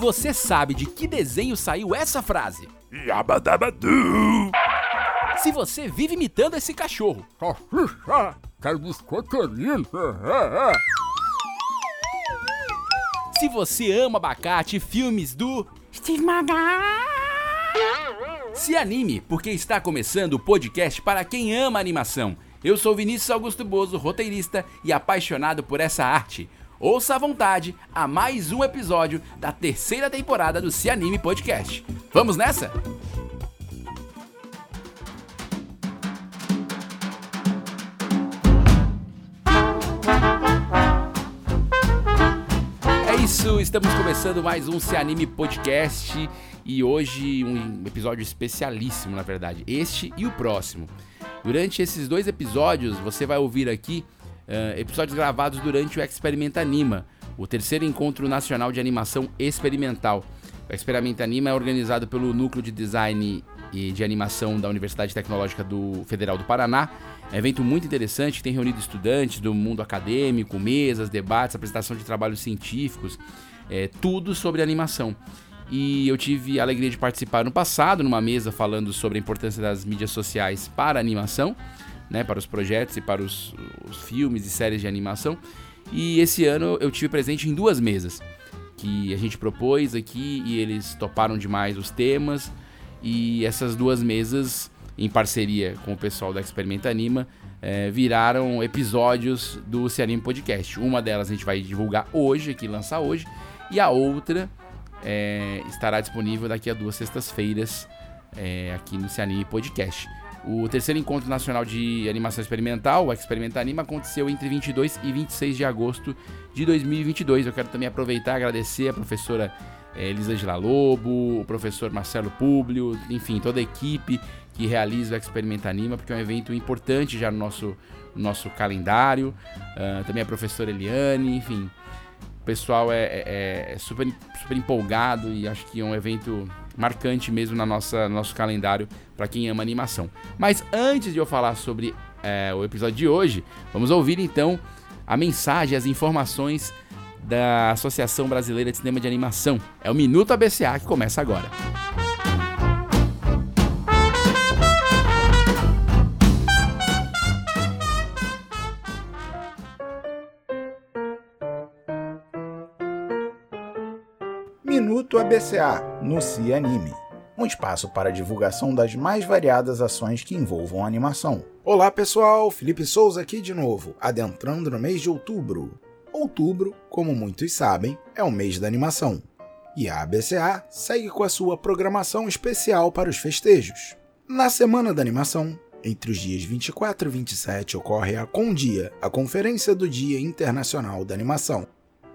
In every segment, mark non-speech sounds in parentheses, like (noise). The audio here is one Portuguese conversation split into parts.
você sabe de que desenho saiu essa frase. Yabadabadu! Se você vive imitando esse cachorro. Quero biscoiteirinho! Se você ama abacate e filmes do. Steve Magal. Se anime, porque está começando o podcast para quem ama animação. Eu sou Vinícius Augusto Bozo, roteirista e apaixonado por essa arte. Ouça à vontade a mais um episódio da terceira temporada do Se Anime Podcast. Vamos nessa? É isso, estamos começando mais um Se Anime Podcast e hoje um episódio especialíssimo, na verdade. Este e o próximo. Durante esses dois episódios, você vai ouvir aqui uh, episódios gravados durante o Experimenta Anima, o terceiro encontro nacional de animação experimental. O Experimenta Anima é organizado pelo Núcleo de Design e de Animação da Universidade Tecnológica do Federal do Paraná. É um evento muito interessante que tem reunido estudantes do mundo acadêmico, mesas, debates, apresentação de trabalhos científicos, é, tudo sobre animação. E eu tive a alegria de participar no passado, numa mesa falando sobre a importância das mídias sociais para a animação, né, para os projetos e para os, os filmes e séries de animação. E esse ano eu tive presente em duas mesas que a gente propôs aqui e eles toparam demais os temas. E essas duas mesas, em parceria com o pessoal da Experimenta Anima, é, viraram episódios do Se Anime Podcast. Uma delas a gente vai divulgar hoje, aqui lançar hoje, e a outra é, estará disponível daqui a duas sextas-feiras é, aqui no Se Anime Podcast. O terceiro encontro nacional de animação experimental, o Experimenta Anima, aconteceu entre 22 e 26 de agosto de 2022. Eu quero também aproveitar e agradecer a professora é, Elisângela Lobo, o professor Marcelo Públio, enfim, toda a equipe que realiza o Experimenta Anima, porque é um evento importante já no nosso, no nosso calendário. Uh, também a professora Eliane, enfim. O pessoal é, é, é, super, super empolgado e acho que é um evento marcante mesmo na nossa, no nosso calendário para quem ama animação. Mas antes de eu falar sobre é, o episódio de hoje, vamos ouvir então a mensagem, as informações da Associação Brasileira de Cinema de Animação. É o Minuto ABCA que começa agora. Minuto ABCA no CI Anime, um espaço para divulgação das mais variadas ações que envolvam animação. Olá pessoal, Felipe Souza aqui de novo, adentrando no mês de outubro. Outubro, como muitos sabem, é o mês da animação. E a ABCA segue com a sua programação especial para os festejos. Na Semana da Animação, entre os dias 24 e 27 ocorre a Condia, a Conferência do Dia Internacional da Animação.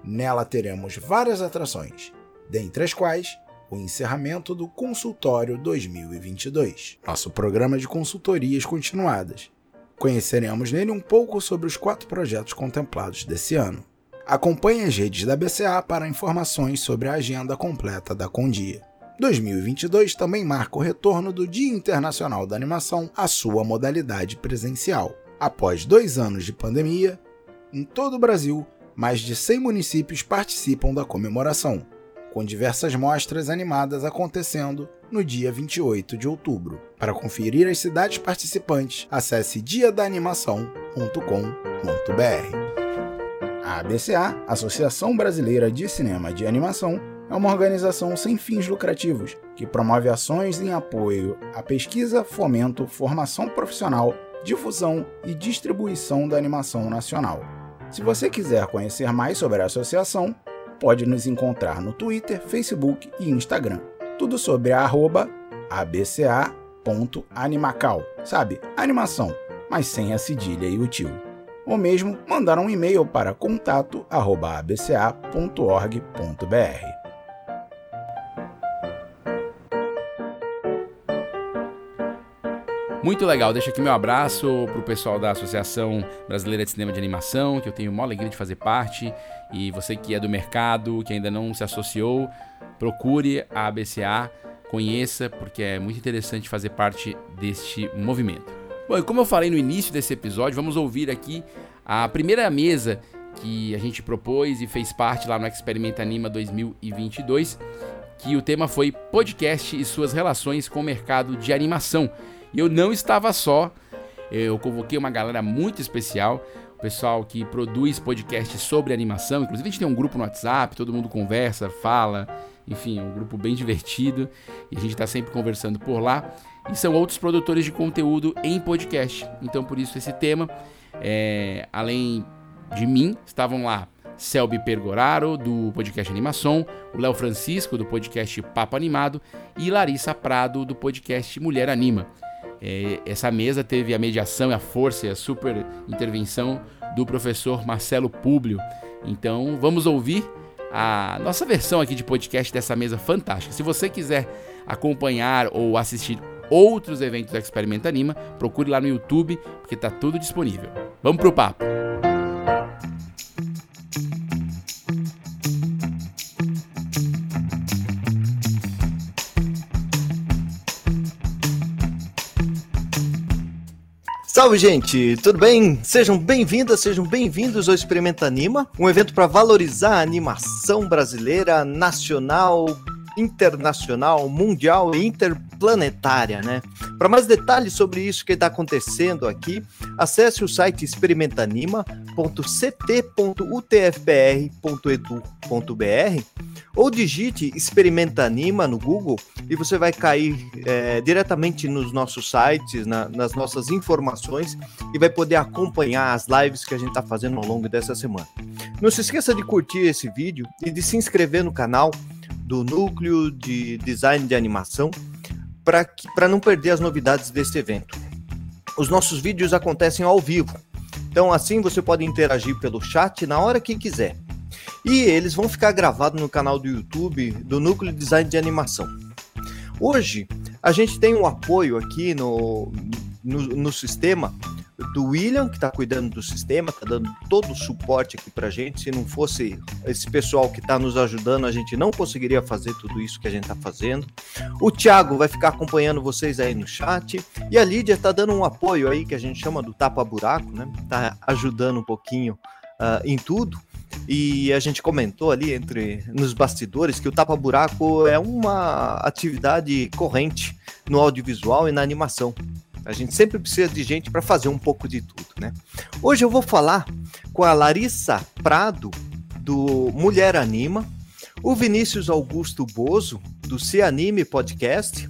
Nela teremos várias atrações, dentre as quais o encerramento do Consultório 2022, nosso programa de consultorias continuadas. Conheceremos nele um pouco sobre os quatro projetos contemplados desse ano. Acompanhe as redes da BCA para informações sobre a agenda completa da Condia. 2022 também marca o retorno do Dia Internacional da Animação à sua modalidade presencial. Após dois anos de pandemia, em todo o Brasil, mais de 100 municípios participam da comemoração, com diversas mostras animadas acontecendo no dia 28 de outubro. Para conferir as cidades participantes, acesse diadaanimação.com.br. A ABCA, Associação Brasileira de Cinema de Animação, é uma organização sem fins lucrativos que promove ações em apoio à pesquisa, fomento, formação profissional, difusão e distribuição da animação nacional. Se você quiser conhecer mais sobre a associação, pode nos encontrar no Twitter, Facebook e Instagram. Tudo sobre a arroba abca.animacal, sabe? Animação, mas sem a cedilha e o tio. Ou mesmo mandar um e-mail para contato@abca.org.br. Muito legal, deixa aqui meu abraço pro pessoal da Associação Brasileira de Cinema de Animação, que eu tenho uma alegria de fazer parte. E você que é do mercado, que ainda não se associou, procure a ABCA, conheça, porque é muito interessante fazer parte deste movimento. Bom, e como eu falei no início desse episódio, vamos ouvir aqui a primeira mesa que a gente propôs e fez parte lá no Experimenta Anima 2022, que o tema foi podcast e suas relações com o mercado de animação. E eu não estava só, eu convoquei uma galera muito especial, o pessoal que produz podcasts sobre animação, inclusive a gente tem um grupo no WhatsApp, todo mundo conversa, fala, enfim, um grupo bem divertido e a gente está sempre conversando por lá. E são outros produtores de conteúdo em podcast. Então, por isso, esse tema, é, além de mim, estavam lá Selby Pergoraro, do podcast Animação, o Léo Francisco, do podcast Papo Animado, e Larissa Prado, do podcast Mulher Anima. É, essa mesa teve a mediação, a força e a super intervenção do professor Marcelo Públio. Então, vamos ouvir a nossa versão aqui de podcast dessa mesa fantástica. Se você quiser acompanhar ou assistir outros eventos do Experimenta Anima, procure lá no YouTube, porque está tudo disponível. Vamos pro papo! Salve, gente! Tudo bem? Sejam bem-vindas, sejam bem-vindos ao Experimenta Anima, um evento para valorizar a animação brasileira, nacional, internacional, mundial e interplanetária, né? Para mais detalhes sobre isso que está acontecendo aqui, acesse o site experimentanima.ct.utfbr.edu.br ou digite Experimenta Anima no Google e você vai cair é, diretamente nos nossos sites, na, nas nossas informações e vai poder acompanhar as lives que a gente está fazendo ao longo dessa semana. Não se esqueça de curtir esse vídeo e de se inscrever no canal do Núcleo de Design de Animação para não perder as novidades desse evento. Os nossos vídeos acontecem ao vivo, então assim você pode interagir pelo chat na hora que quiser. E eles vão ficar gravados no canal do YouTube do Núcleo de Design de Animação. Hoje a gente tem um apoio aqui no, no, no sistema do William, que está cuidando do sistema, está dando todo o suporte aqui para a gente. Se não fosse esse pessoal que está nos ajudando, a gente não conseguiria fazer tudo isso que a gente está fazendo. O Thiago vai ficar acompanhando vocês aí no chat. E a Lídia está dando um apoio aí que a gente chama do tapa-buraco, né? Está ajudando um pouquinho uh, em tudo. E a gente comentou ali entre nos bastidores que o tapa-buraco é uma atividade corrente no audiovisual e na animação. A gente sempre precisa de gente para fazer um pouco de tudo, né? Hoje eu vou falar com a Larissa Prado, do Mulher Anima, o Vinícius Augusto Bozo, do Se Anime Podcast,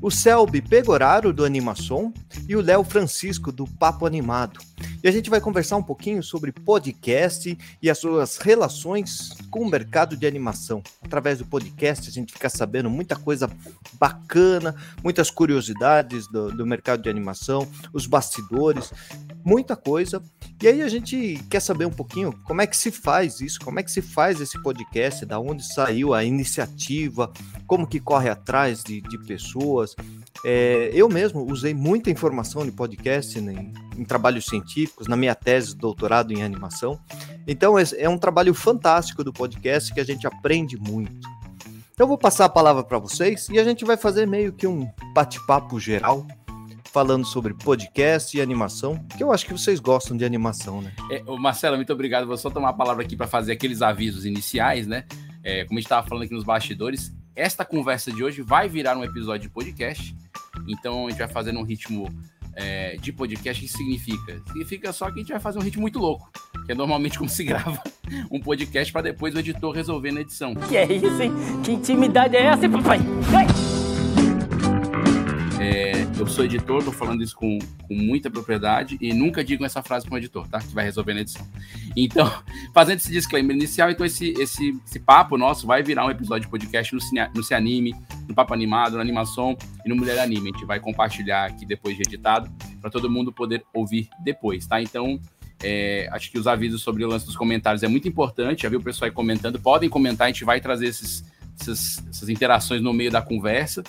o Selby Pegoraro, do Animação, e o Léo Francisco, do Papo Animado. E a gente vai conversar um pouquinho sobre podcast e as suas relações com o mercado de animação. Através do podcast, a gente fica sabendo muita coisa bacana, muitas curiosidades do, do mercado de animação, os bastidores, muita coisa. E aí a gente quer saber um pouquinho como é que se faz isso, como é que se faz esse podcast, da onde saiu a iniciativa, como que corre atrás de, de pessoas, é, eu mesmo usei muita informação de podcast em, em, trabalhos científicos, na minha tese de doutorado em animação. Então, é, é um trabalho fantástico do podcast que a gente aprende muito. Então, eu vou passar a palavra para vocês e a gente vai fazer meio que um bate-papo geral falando sobre podcast e animação, que eu acho que vocês gostam de animação, né? É, Marcelo, muito obrigado. Vou só tomar a palavra aqui para fazer aqueles avisos iniciais, né? É, como a gente estava falando aqui nos bastidores, esta conversa de hoje vai virar um episódio de podcast. Então a gente vai fazer um ritmo é, de podcast. O que significa? Significa só que a gente vai fazer um ritmo muito louco, que é normalmente como se (laughs) grava um podcast para depois o editor resolver na edição. Que é isso, hein? Que intimidade é essa, papai? Ai! Eu sou editor, tô falando isso com, com muita propriedade e nunca digo essa frase para um editor, tá? Que vai resolver na edição. Então, (laughs) fazendo esse disclaimer inicial, então esse, esse, esse papo nosso vai virar um episódio de podcast no, cine, no Anime, no Papo Animado, no Animação e no Mulher Anime. A gente vai compartilhar aqui depois de editado para todo mundo poder ouvir depois, tá? Então, é, acho que os avisos sobre o lance dos comentários é muito importante. Já viu o pessoal aí comentando. Podem comentar, a gente vai trazer esses, essas, essas interações no meio da conversa.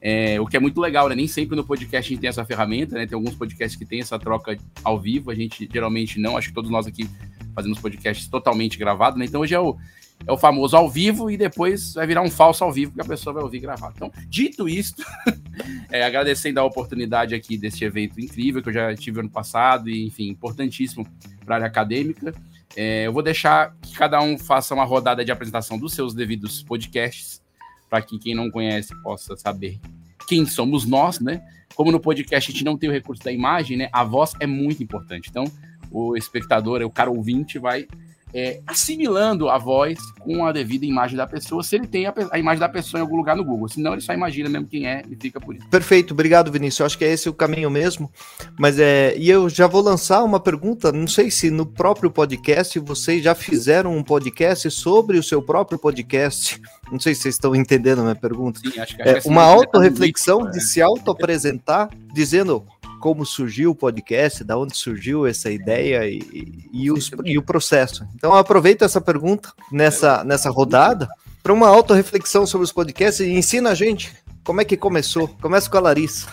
É, o que é muito legal, né? Nem sempre no podcast a gente tem essa ferramenta, né? Tem alguns podcasts que tem essa troca ao vivo, a gente geralmente não, acho que todos nós aqui fazemos podcasts totalmente gravados, né? Então hoje é o, é o famoso ao vivo e depois vai virar um falso ao vivo que a pessoa vai ouvir gravado. Então, dito isto, (laughs) é, agradecendo a oportunidade aqui desse evento incrível que eu já tive ano passado e, enfim, importantíssimo para a área acadêmica. É, eu vou deixar que cada um faça uma rodada de apresentação dos seus devidos podcasts, para que quem não conhece possa saber quem somos nós, né? Como no podcast a gente não tem o recurso da imagem, né? A voz é muito importante. Então, o espectador, o cara ouvinte, vai é, assimilando a voz com a devida imagem da pessoa, se ele tem a, a, imagem da pessoa em algum lugar no Google. Senão ele só imagina mesmo quem é e fica por isso. Perfeito, obrigado, Vinícius. Eu acho que é esse o caminho mesmo. Mas é. E eu já vou lançar uma pergunta. Não sei se no próprio podcast vocês já fizeram um podcast sobre o seu próprio podcast. Não sei se vocês estão entendendo a minha pergunta. Sim, acho que, acho é, que uma autorreflexão de se auto-apresentar, dizendo como surgiu o podcast, da onde surgiu essa ideia e, e, os, e o processo. Então, aproveito essa pergunta nessa, nessa rodada para uma auto-reflexão sobre os podcasts e ensina a gente como é que começou. Começa com a Larissa.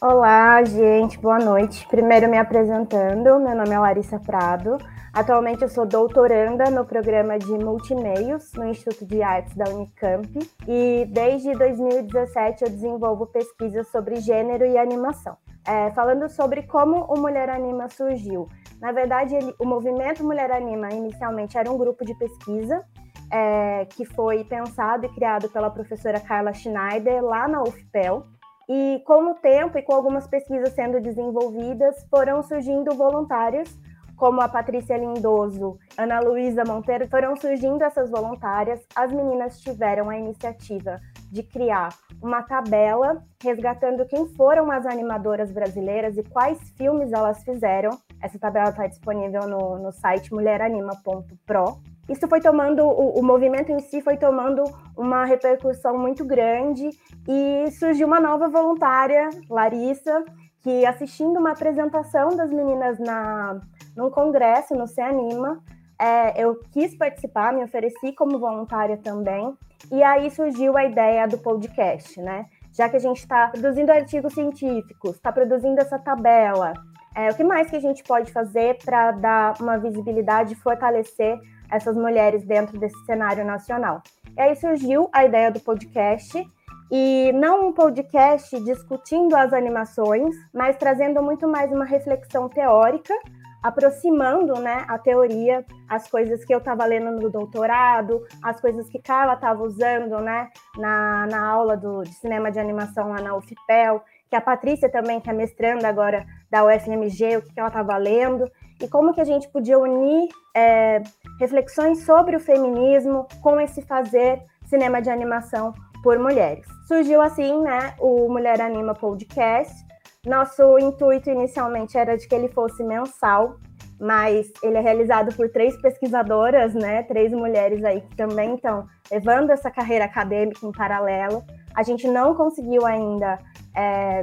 Olá, gente, boa noite. Primeiro me apresentando, meu nome é Larissa Prado. Atualmente eu sou doutoranda no programa de multimeios no Instituto de Artes da Unicamp e desde 2017 eu desenvolvo pesquisas sobre gênero e animação é, falando sobre como o Mulher Anima surgiu. Na verdade, ele, o movimento Mulher Anima inicialmente era um grupo de pesquisa é, que foi pensado e criado pela professora Carla Schneider lá na UFPEL. E com o tempo e com algumas pesquisas sendo desenvolvidas, foram surgindo voluntários, como a Patrícia Lindoso, Ana Luísa Monteiro, foram surgindo essas voluntárias. As meninas tiveram a iniciativa de criar uma tabela resgatando quem foram as animadoras brasileiras e quais filmes elas fizeram. Essa tabela está disponível no, no site mulheranima.pro. Isso foi tomando, o, o movimento em si foi tomando uma repercussão muito grande e surgiu uma nova voluntária, Larissa, que assistindo uma apresentação das meninas na, num congresso no Ceanima, é, eu quis participar, me ofereci como voluntária também, e aí surgiu a ideia do podcast, né? Já que a gente está produzindo artigos científicos, está produzindo essa tabela, é, o que mais que a gente pode fazer para dar uma visibilidade e fortalecer essas mulheres dentro desse cenário nacional? E aí surgiu a ideia do podcast, e não um podcast discutindo as animações, mas trazendo muito mais uma reflexão teórica aproximando né, a teoria, as coisas que eu estava lendo no doutorado, as coisas que Carla estava usando né, na, na aula do, de cinema de animação lá na UFPEL, que a Patrícia também, que é mestrando agora da UFMG, o que, que ela estava lendo, e como que a gente podia unir é, reflexões sobre o feminismo com esse fazer cinema de animação por mulheres. Surgiu assim né, o Mulher Anima Podcast, nosso intuito inicialmente era de que ele fosse mensal, mas ele é realizado por três pesquisadoras, né? Três mulheres aí que também estão levando essa carreira acadêmica em paralelo. A gente não conseguiu ainda é,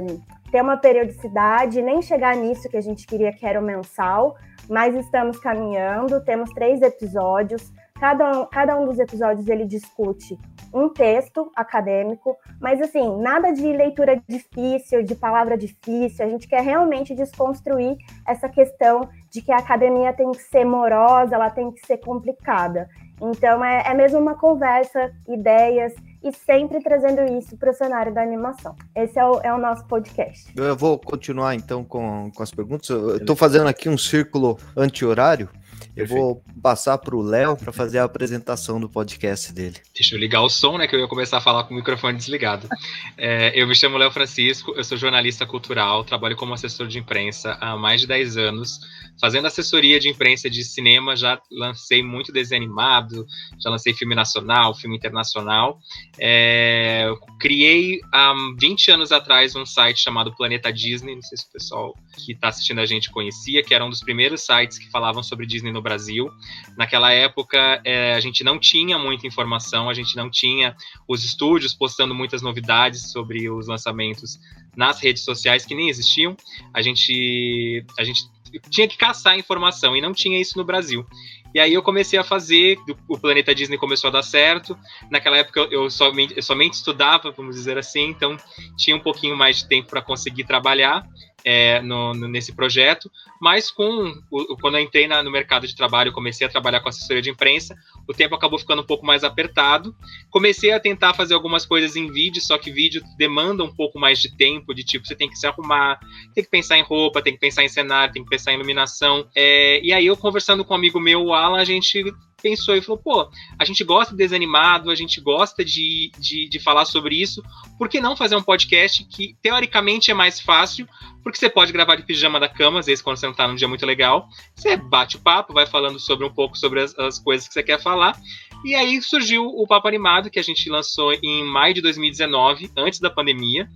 ter uma periodicidade, nem chegar nisso que a gente queria que era o mensal, mas estamos caminhando. Temos três episódios. Cada um, cada um dos episódios ele discute um texto acadêmico, mas assim, nada de leitura difícil, de palavra difícil. A gente quer realmente desconstruir essa questão de que a academia tem que ser morosa, ela tem que ser complicada. Então, é, é mesmo uma conversa, ideias e sempre trazendo isso para o cenário da animação. Esse é o, é o nosso podcast. Eu vou continuar então com, com as perguntas. Eu estou fazendo aqui um círculo anti-horário. Eu vou passar para o Léo para fazer a apresentação do podcast dele. Deixa eu ligar o som, né? Que eu ia começar a falar com o microfone desligado. (laughs) É, eu me chamo Léo Francisco, eu sou jornalista cultural, trabalho como assessor de imprensa há mais de 10 anos. Fazendo assessoria de imprensa de cinema, já lancei muito desenho animado, já lancei filme nacional, filme internacional. É, criei há 20 anos atrás um site chamado Planeta Disney, não sei se o pessoal que está assistindo a gente conhecia, que era um dos primeiros sites que falavam sobre Disney no Brasil. Naquela época, é, a gente não tinha muita informação, a gente não tinha os estúdios postando muitas novidades sobre os lançamentos nas redes sociais que nem existiam. A gente, a gente tinha que caçar informação e não tinha isso no Brasil. E aí eu comecei a fazer, o Planeta Disney começou a dar certo. Naquela época eu somente, eu somente estudava, vamos dizer assim, então tinha um pouquinho mais de tempo para conseguir trabalhar. É, no, nesse projeto, mas com o, quando eu entrei na, no mercado de trabalho, comecei a trabalhar com assessoria de imprensa, o tempo acabou ficando um pouco mais apertado. Comecei a tentar fazer algumas coisas em vídeo, só que vídeo demanda um pouco mais de tempo, de tipo, você tem que se arrumar, tem que pensar em roupa, tem que pensar em cenário, tem que pensar em iluminação. É, e aí eu conversando com um amigo meu, o Alan, a gente pensou e falou: pô, a gente gosta de desanimado, a gente gosta de, de, de, falar sobre isso, por que não fazer um podcast que teoricamente é mais fácil, porque você pode gravar de pijama da cama, às vezes quando você não tá num dia muito legal, você bate o papo, vai falando sobre um pouco sobre as, as coisas que você quer falar, e aí surgiu o Papo Animado, que a gente lançou em maio de 2019, antes da pandemia,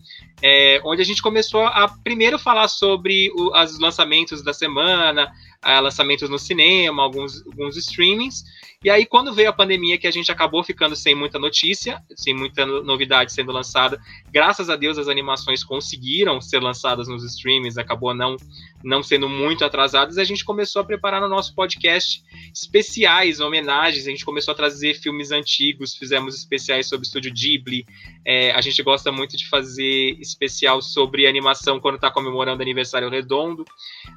é, onde a gente começou a primeiro falar sobre os lançamentos da semana, lançamentos no cinema, alguns, alguns streamings. E aí, quando veio a pandemia, que a gente acabou ficando sem muita notícia, sem muita novidade sendo lançada, graças a Deus as animações conseguiram ser lançadas nos streamings, acabou não, não sendo muito atrasadas, a gente começou a preparar no nosso podcast especiais, homenagens, a gente começou a trazer filmes antigos, fizemos especiais sobre o Estúdio Ghibli, é, a gente gosta muito de fazer especial sobre animação quando está comemorando aniversário redondo.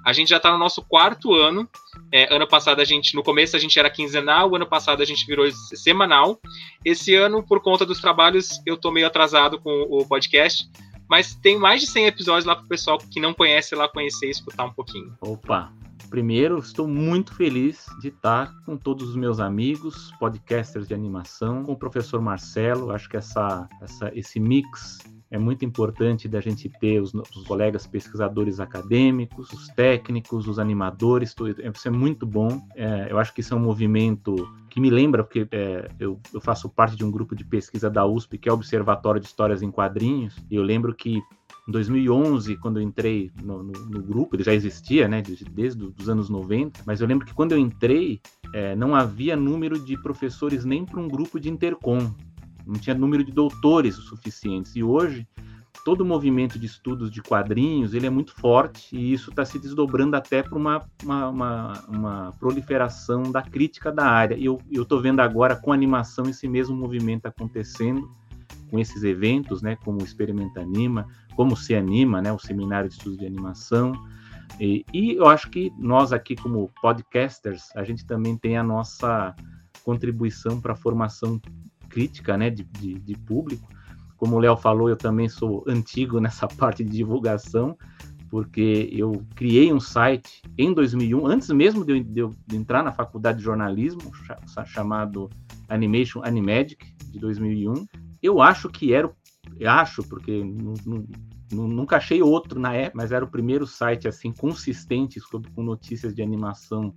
A gente já está no nosso quarto ano. É, ano passado a gente, no começo a gente era quinzenal, ano passado a gente virou semanal. Esse ano, por conta dos trabalhos, eu tô meio atrasado com o podcast. Mas tem mais de 100 episódios lá para o pessoal que não conhece lá conhecer e escutar um pouquinho. Opa! Primeiro, estou muito feliz de estar com todos os meus amigos, podcasters de animação, com o professor Marcelo. Acho que essa, essa, esse mix é muito importante da gente ter os, os, colegas pesquisadores acadêmicos, os técnicos, os animadores, tudo, isso é muito bom. É, eu acho que isso é um movimento que me lembra, porque é, eu, eu, faço parte de um grupo de pesquisa da USP, que é o Observatório de Histórias em Quadrinhos, e eu lembro que em 2011, quando eu entrei no, no, no grupo, ele já existia, né, desde, desde os anos 90, mas eu lembro que quando eu entrei, é, não havia número de professores nem para um grupo de intercom não tinha número de doutores suficientes. E hoje, todo o movimento de estudos de quadrinhos ele é muito forte e isso está se desdobrando até para uma, uma, uma, uma, proliferação da crítica da área. E eu estou vendo agora com animação esse mesmo movimento acontecendo com esses eventos, né, como o Experimenta Anima, como o Se Anima, né, o Seminário de Estudos de Animação. E, e eu acho que nós aqui, como podcasters, a gente também tem a nossa contribuição para a formação crítica né, de, de, de público. Como o Léo falou, eu também sou antigo (laughs) nessa parte de divulgação, porque eu criei um site em 2001, antes mesmo de eu, de eu entrar na faculdade de jornalismo, chamado Animation Animagic, de 2001. Eu acho que era, acho, porque nunca achei outro na época, mas era o primeiro site assim consistente com notícias de animação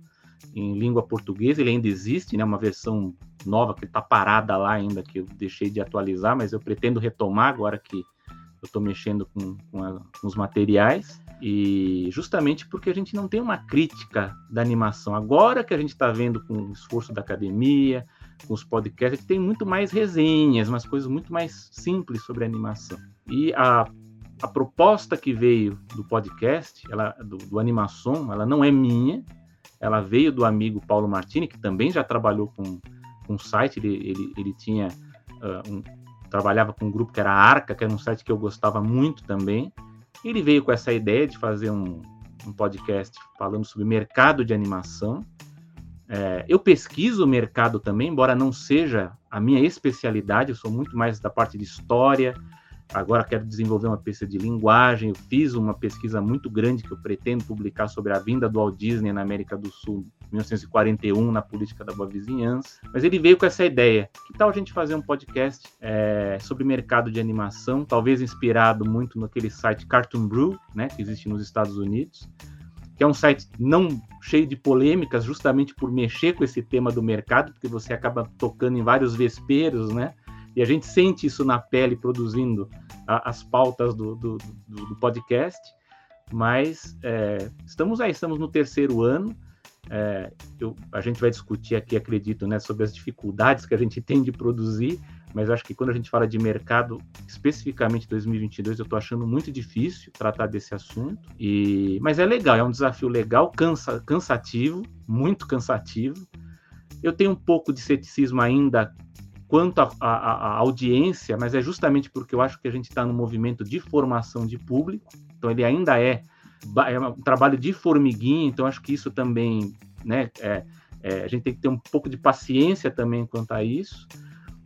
em língua portuguesa, ele ainda existe, né, uma versão nova que está parada lá ainda, que eu deixei de atualizar, mas eu pretendo retomar agora que eu estou mexendo com, com, a, com, os materiais, e justamente porque a gente não tem uma crítica da animação. Agora que a gente está vendo com o esforço da academia, com os podcasts, gente tem muito mais resenhas, umas coisas muito mais simples sobre animação. E a, a proposta que veio do podcast, ela, do, do Animação, ela não é minha, ela veio do amigo Paulo Martini, que também já trabalhou com, um site, ele, ele, ele tinha uh, um, trabalhava com um grupo que era Arca, que era um site que eu gostava muito também. Ele veio com essa ideia de fazer um, um podcast falando sobre mercado de animação. É, eu pesquiso o mercado também, embora não seja a minha especialidade, eu sou muito mais da parte de história, Agora quero desenvolver uma pesquisa de linguagem. Eu fiz uma pesquisa muito grande que eu pretendo publicar sobre a vinda do Walt Disney na América do Sul, 1941, na política da boa vizinhança. Mas ele veio com essa ideia: que tal a gente fazer um podcast é, sobre mercado de animação, talvez inspirado muito naquele site Cartoon Brew, né, que existe nos Estados Unidos, que é um site não cheio de polêmicas, justamente por mexer com esse tema do mercado, porque você acaba tocando em vários vesperos, né? E a gente sente isso na pele produzindo a, as pautas do, do, do, do podcast. Mas é, estamos aí, estamos no terceiro ano. É, eu, a gente vai discutir aqui, acredito, né, sobre as dificuldades que a gente tem de produzir, mas acho que quando a gente fala de mercado, especificamente 2022, eu estou achando muito difícil tratar desse assunto. E, mas é legal, é um desafio legal, cansa, cansativo, muito cansativo. Eu tenho um pouco de ceticismo ainda quanto à audiência, mas é justamente porque eu acho que a gente está no movimento de formação de público, então ele ainda é é um trabalho de formiguinha, então acho que isso também, né, é, é, a gente tem que ter um pouco de paciência também quanto a isso,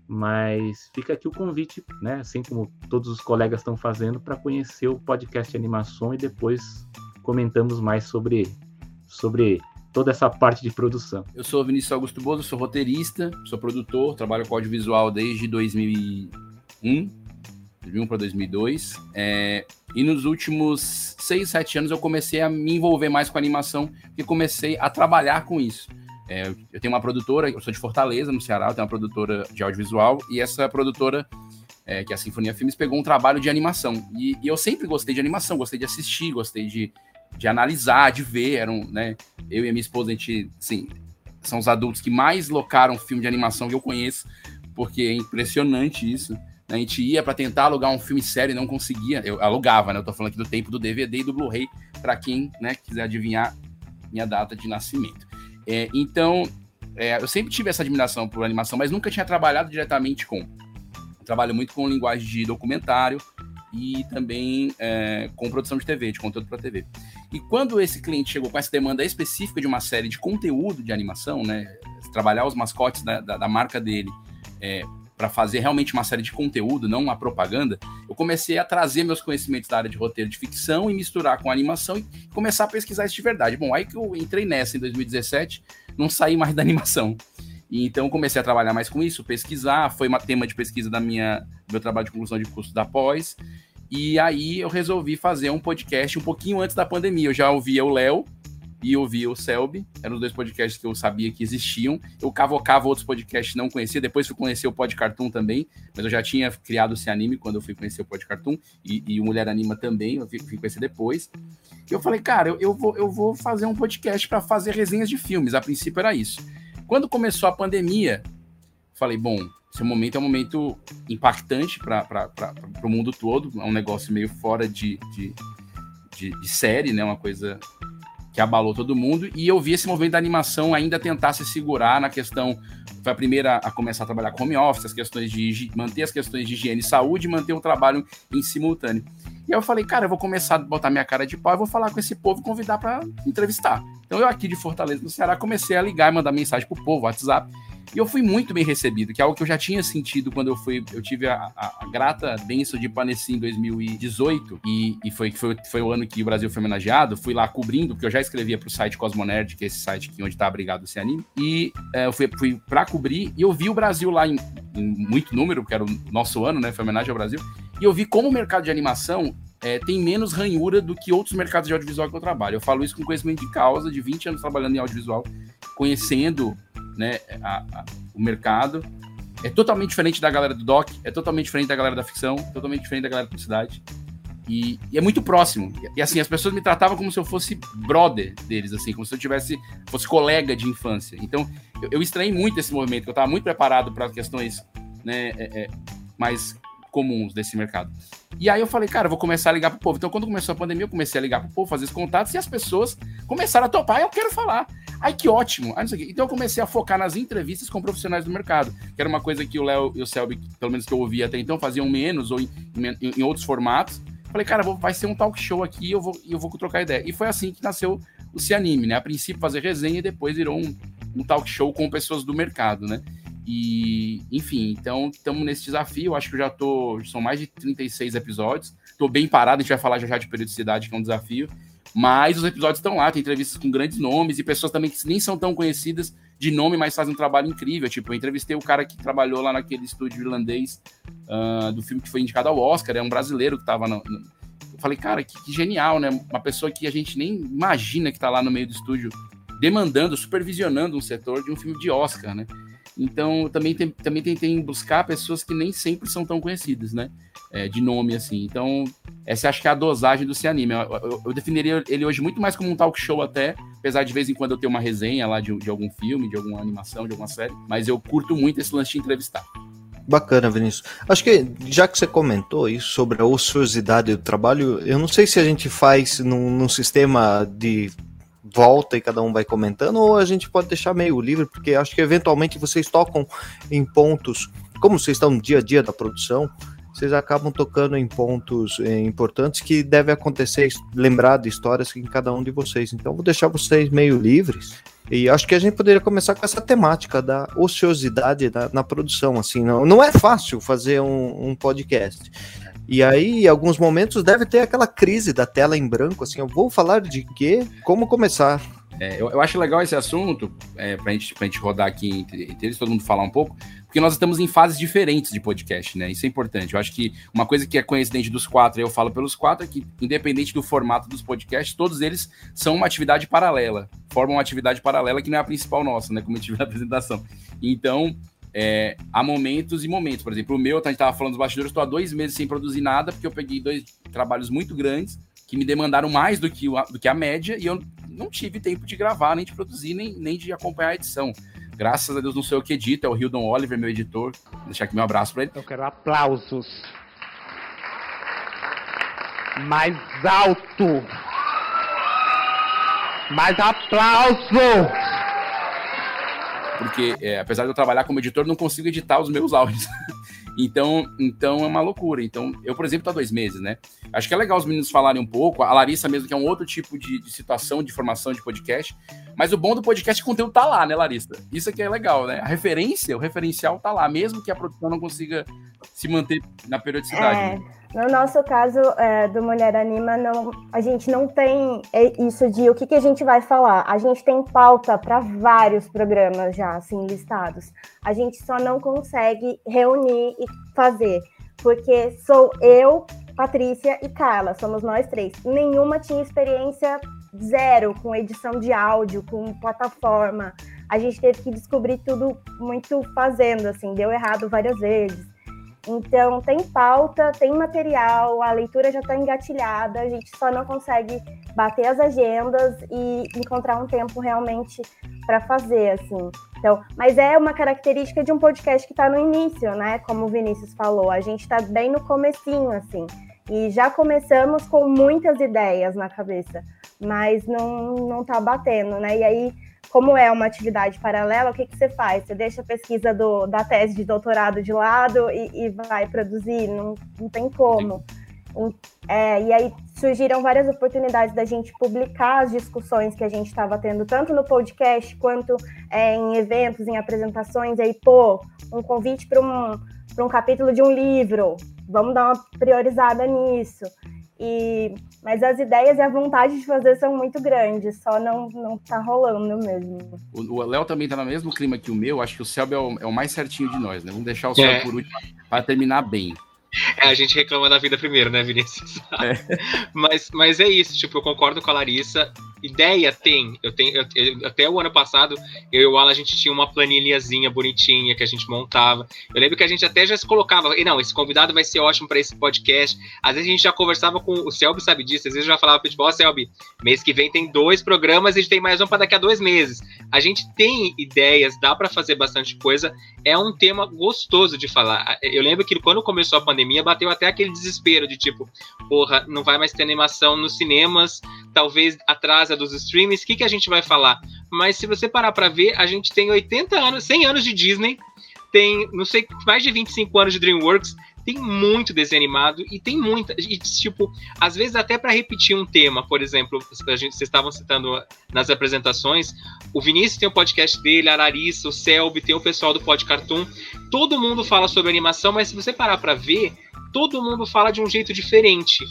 mas fica aqui o convite, né, assim como todos os colegas estão fazendo, para conhecer o podcast animação e depois comentamos mais sobre, sobre toda essa parte de produção. Eu sou Vinícius Augusto Bozo, sou roteirista, sou produtor, trabalho com audiovisual desde 2001, 2001 para 2002. É, e nos últimos 6, 7 anos eu comecei a me envolver mais com animação e comecei a trabalhar com isso. É, eu tenho uma produtora, eu sou de Fortaleza, no Ceará, eu tenho uma produtora de audiovisual, e essa produtora, é, que é a Sinfonia Filmes, pegou um trabalho de animação. E, e, eu sempre gostei de animação, gostei de assistir, gostei de, de analisar, de ver. Eram, né, eu e minha esposa, a gente, sim, são os adultos que mais locaram filme de animação que eu conheço, porque é impressionante isso. A gente ia para tentar alugar um filme sério e não conseguia. Eu alugava, né? Eu tô falando aqui do tempo do DVD e do Blu-ray, para quem né, quiser adivinhar minha data de nascimento. É, então, é, eu sempre tive essa admiração por animação, mas nunca tinha trabalhado diretamente com. Eu trabalho muito com linguagem de documentário e também é, com produção de TV, de conteúdo para TV. E quando esse cliente chegou com essa demanda específica de uma série de conteúdo de animação, né, trabalhar os mascotes da, da, da marca dele é, para fazer realmente uma série de conteúdo, não uma propaganda, eu comecei a trazer meus conhecimentos da área de roteiro de ficção e misturar com animação e começar a pesquisar isso de verdade. Bom, aí que eu entrei nessa em 2017, não saí mais da animação. E então comecei a trabalhar mais com isso, pesquisar, foi um tema de pesquisa da minha do meu trabalho de conclusão de curso da pós. E aí eu resolvi fazer um podcast um pouquinho antes da pandemia. Eu já ouvia o Léo, e ouvia o Selby. Eram os dois podcasts que eu sabia que existiam. Eu cavocava outros podcasts não conhecia. Depois fui conhecer o Pod também, mas eu já tinha criado esse anime quando eu fui conhecer o Pod e, e o Mulher Anima também. Eu fui, fui conhecer depois. E eu falei, cara, eu, eu, vou, eu vou fazer um podcast para fazer resenhas de filmes. A princípio era isso. Quando começou a pandemia, falei, bom, esse momento é um momento impactante para o mundo todo. É um negócio meio fora de, de, de, de série, né? Uma coisa que abalou todo mundo, e eu vi esse movimento da animação ainda tentar se segurar na questão. Foi a primeira a começar a trabalhar com home office, as questões de manter as questões de higiene e saúde manter o trabalho em simultâneo. E aí eu falei, cara, eu vou começar a botar minha cara de pau e vou falar com esse povo e convidar para entrevistar. Então eu aqui de Fortaleza, no Ceará, comecei a ligar e mandar mensagem pro povo, WhatsApp. E eu fui muito bem recebido, que é algo que eu já tinha sentido quando eu fui. Eu tive a, a, a grata benção de Paneci em 2018, e, e foi, foi, foi o ano que o Brasil foi homenageado. Fui lá cobrindo, porque eu já escrevia para o site Cosmonerd, que é esse site aqui onde está abrigado esse anime. E é, eu fui, fui para cobrir, e eu vi o Brasil lá em, em muito número, porque era o nosso ano, né? Foi homenagem ao Brasil. E eu vi como o mercado de animação é, tem menos ranhura do que outros mercados de audiovisual que eu trabalho. Eu falo isso com conhecimento de causa, de 20 anos trabalhando em audiovisual, conhecendo né, a, a, o mercado. É totalmente diferente da galera do doc, é totalmente diferente da galera da ficção, totalmente diferente da galera da publicidade. E, e, é muito próximo. E, assim, as pessoas me tratavam como se eu fosse brother deles, assim, como se eu tivesse fosse colega de infância. Então, eu, eu estranhei muito esse movimento, eu estava muito preparado para questões né, é, é, mais comuns desse mercado. E aí eu falei, cara, eu vou começar a ligar pro povo. Então, quando começou a pandemia, eu comecei a ligar pro povo, fazer os contatos, e as pessoas começaram a topar, eu quero falar. Ai, que ótimo. Então eu comecei a focar nas entrevistas com profissionais do mercado, que era uma coisa que o Léo e o Selby, pelo menos que eu ouvia até então, faziam menos ou em, em, em outros formatos. Falei, cara, vou, vai ser um talk show aqui eu vou, eu vou trocar ideia. E foi assim que nasceu o Se Anime, né? A princípio fazer resenha e depois virou um, um talk show com pessoas do mercado, né? E, enfim, então estamos nesse desafio. Acho que eu já tô. São mais de 36 episódios. Estou bem parado, a gente vai falar já, já de periodicidade, que é um desafio. Mas os episódios estão lá, tem entrevistas com grandes nomes e pessoas também que nem são tão conhecidas de nome, mas fazem um trabalho incrível. Tipo, eu entrevistei o cara que trabalhou lá naquele estúdio irlandês uh, do filme que foi indicado ao Oscar, é um brasileiro que estava no, no... Eu falei, cara, que, que, genial, né? Uma pessoa que a gente nem imagina que está lá no meio do estúdio demandando, supervisionando um setor de um filme de Oscar, né? Então, também, tem, também tentei buscar pessoas que nem sempre são tão conhecidas, né? É, de nome, assim. Então, essa acho que é a dosagem do Se Anime. Eu, eu, eu, definiria ele hoje muito mais como um talk show até, apesar de vez em quando eu ter uma resenha lá de, de algum filme, de alguma animação, de alguma série. Mas eu curto muito esse lance de entrevistar. Bacana, Vinícius. Acho que já que você comentou isso sobre a ociosidade do trabalho, eu não sei se a gente faz num, num sistema de volta e cada um vai comentando, ou a gente pode deixar meio livre, porque acho que eventualmente vocês tocam em pontos, como vocês estão no dia a dia da produção, vocês acabam tocando em pontos eh, importantes que deve acontecer, lembrar de histórias em cada um de vocês. Então, vou deixar vocês meio livres. E acho que a gente poderia começar com essa temática da ociosidade na, na produção. Assim, não, não é fácil fazer um, um podcast. E aí, em alguns momentos, deve ter aquela crise da tela em branco, assim, eu vou falar de quê? Como começar? É, eu, eu, acho legal esse assunto, é, pra, gente, pra gente rodar aqui entre, entre eles, todo mundo falar um pouco, porque nós estamos em fases diferentes de podcast, né? Isso é importante. Eu acho que uma coisa que é coincidente dos quatro, eu falo pelos quatro, é que, independente do formato dos podcasts, todos eles são uma atividade paralela, formam uma atividade paralela que não é a principal nossa, né? Como eu tive na (laughs) apresentação. Então, é, há momentos e momentos. Por exemplo, o meu, a gente estava falando dos bastidores, estou há dois meses sem produzir nada, porque eu peguei dois trabalhos muito grandes que me demandaram mais do que, do que a média e eu não tive tempo de gravar, nem de produzir, nem, nem de acompanhar a edição. Graças a Deus não sou eu que edito, é o Hildon Oliver, meu editor. Vou deixar aqui meu abraço para ele. Eu quero aplausos. Mais alto. Mais aplauso porque é, apesar de eu trabalhar como editor, não consigo editar os meus (laughs) áudios. então, então é uma loucura. Então, eu, por exemplo, tô há dois meses, né? Acho que é legal os meninos falarem um pouco. A Larissa mesmo, que é um outro tipo de, de situação, de formação de podcast. Mas o bom do podcast é que o conteúdo tá lá, né, Larissa? Isso aqui é legal, né? A referência, o referencial tá lá, mesmo que a produção não consiga se manter na periodicidade. É. Né? No nosso caso é, do Mulher Anima, não, a gente não tem isso de o que, que a gente vai falar. A gente tem pauta para vários programas já, assim, listados. A gente só não consegue reunir e fazer, porque sou eu, Patrícia e Carla, somos nós três. Nenhuma tinha experiência zero com edição de áudio, com plataforma. A gente teve que descobrir tudo muito fazendo, assim, deu errado várias vezes. Então, tem pauta, tem material, a leitura já está engatilhada, a gente só não consegue bater as agendas e encontrar um tempo realmente para fazer, assim. Então, mas é uma característica de um podcast que está no início, né? Como o Vinícius falou, a gente está bem no comecinho, assim. E já começamos com muitas ideias na cabeça, mas não, não tá batendo, né? E aí como é uma atividade paralela, o que, que você faz? Você deixa a pesquisa do, da tese de doutorado de lado e, e vai produzir? Não, não tem como. É, e aí surgiram várias oportunidades da gente publicar as discussões que a gente estava tendo, tanto no podcast quanto é, em eventos, em apresentações. E aí, pô, um convite para um, um capítulo de um livro, vamos dar uma priorizada nisso. E, mas as ideias e a vontade de fazer são muito grandes, só não, não tá rolando mesmo. O Léo também tá no mesmo clima que o meu, acho que o Selby é o, é o mais certinho de nós, né? Vamos deixar o Selby é. por último para terminar bem. É, a gente reclama da vida primeiro, né, Vinícius? É. (laughs) mas, mas é isso, tipo, eu concordo com a Larissa ideia tem. Eu tenho eu, eu, até o ano passado, eu e o Alan, a gente tinha uma planilhazinha bonitinha que a gente montava. Eu lembro que a gente até já se colocava, e não, esse convidado vai ser ótimo para esse podcast. Às vezes a gente já conversava com o Selby, sabe disso, às vezes eu já falava para tipo, ó, oh, Selby, mês que vem tem dois programas e a gente tem mais um para daqui a dois meses. A gente tem ideias, dá para fazer bastante coisa. É um tema gostoso de falar. Eu lembro que quando começou a pandemia, bateu até aquele desespero de tipo, porra, não vai mais ter animação nos cinemas, talvez atrasa dos streams, o que, que a gente vai falar? Mas se você parar para ver, a gente tem 80 anos, 100 anos de Disney, tem, não sei, mais de 25 anos de DreamWorks, tem muito desenho animado e tem muita. E, tipo, às vezes até para repetir um tema, por exemplo, a gente, vocês estavam citando nas apresentações, o Vinícius tem o podcast dele, a Larissa, o Selby, tem o pessoal do Pod Cartoon. Todo mundo fala sobre animação, mas se você parar para ver, todo mundo fala de um jeito diferente.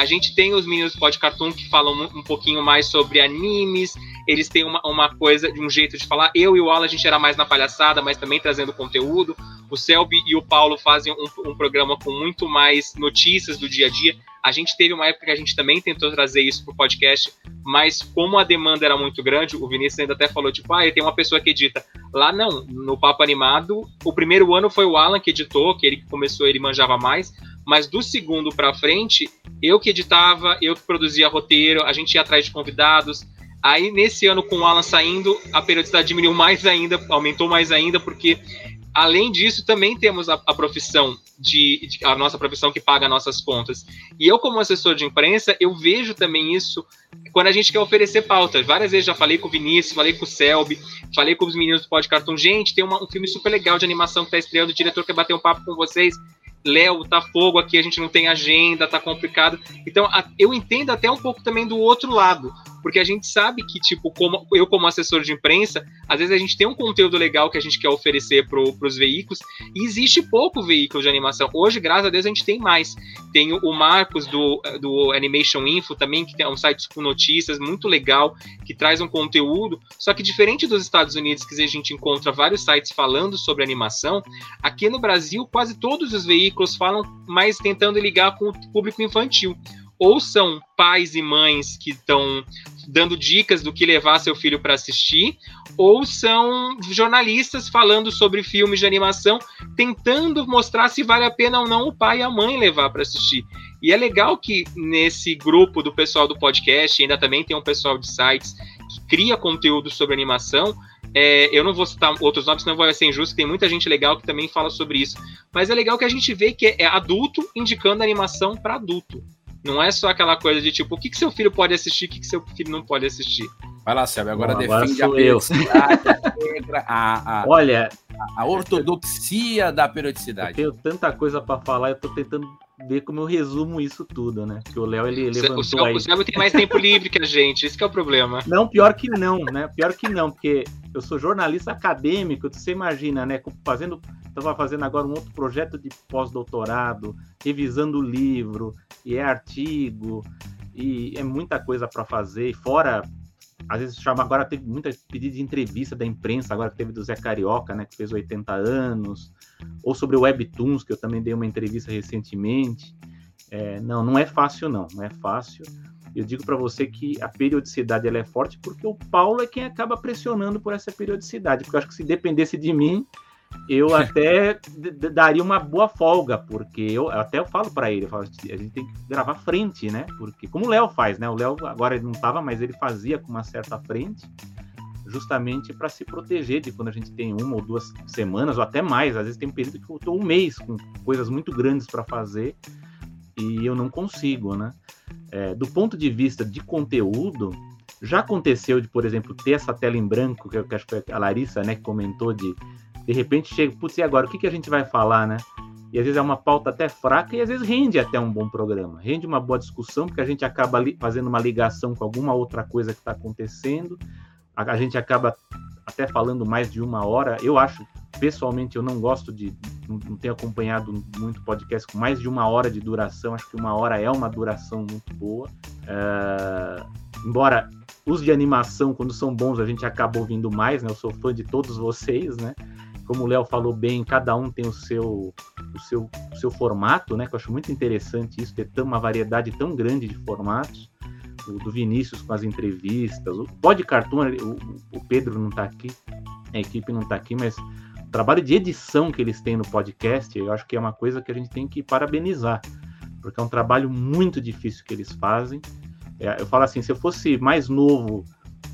A gente tem os meninos do Pod Cartoon que falam um, pouquinho mais sobre animes, eles têm uma, uma coisa, de um jeito de falar. Eu e o Alan, a gente era mais na palhaçada, mas também trazendo conteúdo. O Selby e o Paulo fazem um, um programa com muito mais notícias do dia a dia. A gente teve uma época que a gente também tentou trazer isso pro podcast, mas como a demanda era muito grande, o Vinícius ainda até falou, tipo, ah, tem uma pessoa que edita. Lá não, no Papo Animado, o primeiro ano foi o Alan que editou, que ele começou, ele manjava mais, mas do segundo para frente, eu que editava, eu que produzia roteiro, a gente ia atrás de convidados. Aí nesse ano com o Alan saindo, a periodicidade diminuiu mais ainda, aumentou mais ainda, porque além disso também temos a, a profissão de, de, a nossa profissão que paga nossas contas. E eu como assessor de imprensa, eu vejo também isso quando a gente quer oferecer pautas. Várias vezes já falei com o Vinícius, falei com o Selby, falei com os meninos do Pod Cartoon, gente, tem uma, um filme super legal de animação que está estreando, o diretor quer bater um papo com vocês Léo, tá fogo aqui, a gente não tem agenda, tá complicado. Então, eu entendo até um pouco também do outro lado, porque a gente sabe que, tipo, como eu como assessor de imprensa, às vezes a gente tem um conteúdo legal que a gente quer oferecer para os veículos, e existe pouco veículo de animação. Hoje, graças a Deus, a gente tem mais. Tem o Marcos do, do Animation Info também, que tem um site com notícias muito legal, que traz um conteúdo. Só que diferente dos Estados Unidos, que a gente encontra vários sites falando sobre animação, aqui no Brasil, quase todos os veículos falam mais tentando ligar com o público infantil ou são pais e mães que estão dando dicas do que levar seu filho para assistir, ou são jornalistas falando sobre filmes de animação, tentando mostrar se vale a pena ou não o pai e a mãe levar para assistir. E é legal que nesse grupo do pessoal do podcast, ainda também tem um pessoal de sites que cria conteúdo sobre animação. É, eu não vou citar outros nomes, senão vai ser injusto. Tem muita gente legal que também fala sobre isso. Mas é legal que a gente vê que é adulto indicando animação para adulto. Não é só aquela coisa de tipo, o que, que seu filho pode assistir, o que, que seu filho não pode assistir. Vai lá, Selby, agora Bom, agora defende a sou eu. periodicidade, a, a, Olha, a ortodoxia da periodicidade. eu tenho tanta coisa para falar, eu tô tentando ver como eu resumo isso tudo, né? Porque o Léo ele O levantou Selby aí. o Selby tem mais tempo livre que a gente, esse que é o problema. Não, pior que não, né? Pior que não, porque eu sou jornalista acadêmico, você imagina, né? Fazendo, estava fazendo agora um outro projeto de pós-doutorado, revisando o livro, e é artigo, e é muita coisa para fazer, e fora. Às vezes chama, agora teve muita pedido de entrevista da imprensa, agora que teve do Zé Carioca, né, que fez 80 anos, ou sobre o Webtoons, que eu também dei uma entrevista recentemente. É, não, não é fácil não, não é fácil. Eu digo para você que a periodicidade ela é forte porque o Paulo é quem acaba pressionando por essa periodicidade. Porque eu acho que se dependesse de mim, eu até daria uma boa folga, porque eu até eu falo para ele, eu falo, a gente tem que gravar frente, né? Porque como o Léo faz, né? O Léo agora ele não tava, mas ele fazia com uma certa frente, justamente para se proteger de quando a gente tem uma ou duas semanas ou até mais. Às vezes tem um período que eu tô um mês com coisas muito grandes para fazer e eu não consigo, né? É, do ponto de vista de conteúdo, já aconteceu de, por exemplo, ter essa tela em branco, que eu acho que a Larissa, né, comentou de de repente chega, putz, e agora o que, que a gente vai falar, né? E às vezes é uma pauta até fraca e às vezes rende até um bom programa, rende uma boa discussão, porque a gente acaba li- fazendo uma ligação com alguma outra coisa que está acontecendo, a, a gente acaba até falando mais de uma hora. Eu acho, pessoalmente, eu não gosto de, não, não tenho acompanhado muito podcast com mais de uma hora de duração, acho que uma hora é uma duração muito boa. É, embora os de animação, quando são bons, a gente acaba ouvindo mais, né? Eu sou fã de todos vocês, né? Como o Léo falou bem, cada um tem o seu, o seu, o seu formato, né? Que eu acho muito interessante isso, ter tão, uma variedade tão grande de formatos. O do Vinícius com as entrevistas, o Pod Cartoon, o, o Pedro não está aqui, a equipe não está aqui, mas o trabalho de edição que eles têm no podcast, eu acho que é uma coisa que a gente tem que parabenizar, porque é um trabalho muito difícil que eles fazem. É, eu falo assim, se eu fosse mais novo,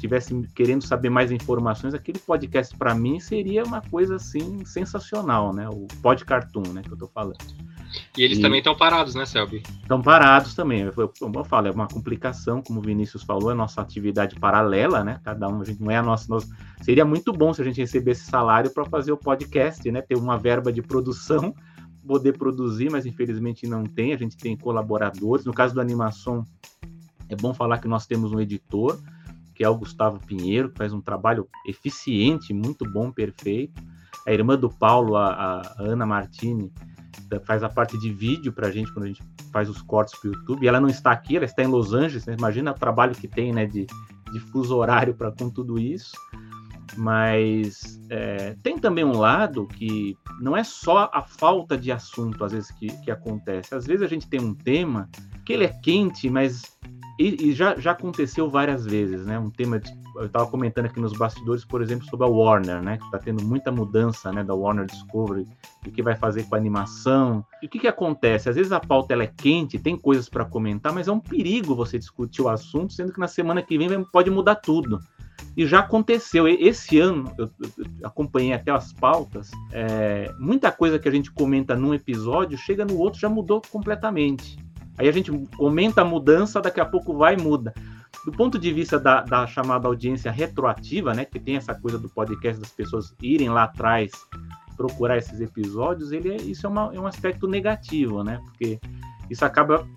tivesse querendo saber mais informações, aquele podcast para mim seria uma coisa assim sensacional, né? O Pod Cartoon, né, que eu tô falando. E eles E- também estão parados, né, Selby? Estão parados também. Eu, como eu falo, é uma complicação, como o Vinícius falou, é nossa atividade paralela, né? Cada um, a gente não é a nossa. nós- Seria muito bom se a gente recebesse salário para fazer o podcast, né? Ter uma verba de produção, (laughs) poder produzir, mas infelizmente não tem. A gente tem colaboradores. No caso do Animação, é bom falar que nós temos um editor, que é o Gustavo Pinheiro, que faz um trabalho eficiente, muito bom, perfeito. A irmã do Paulo, a, a Ana Martini, faz a parte de vídeo pra gente quando a gente faz os cortes pro YouTube. E ela não está aqui, ela está em Los Angeles. Né? Imagina o trabalho que tem, né, de, de fuso horário para com tudo isso. Mas é, tem também um lado que não é só a falta de assunto, às vezes, que, que acontece. Às vezes a gente tem um tema que ele é quente, mas e, e já, já aconteceu várias vezes, né? Um tema, de- eu estava comentando aqui nos bastidores, por exemplo, sobre a Warner, né? Que está tendo muita mudança, né? Da Warner Discovery, o que vai fazer com a animação. E o que, que acontece? Às vezes a pauta ela é quente, tem coisas para comentar, mas é um perigo você discutir o assunto, sendo que na semana que vem pode mudar tudo. E já aconteceu. Esse ano, eu acompanhei até as pautas, é, muita coisa que a gente comenta num episódio, chega no outro, já mudou completamente. Aí a gente comenta a mudança, daqui a pouco vai e muda. Do ponto de vista da, da chamada audiência retroativa, né, que tem essa coisa do podcast das pessoas irem lá atrás procurar esses episódios, ele é, isso é, uma, é um aspecto negativo, né? Porque isso acaba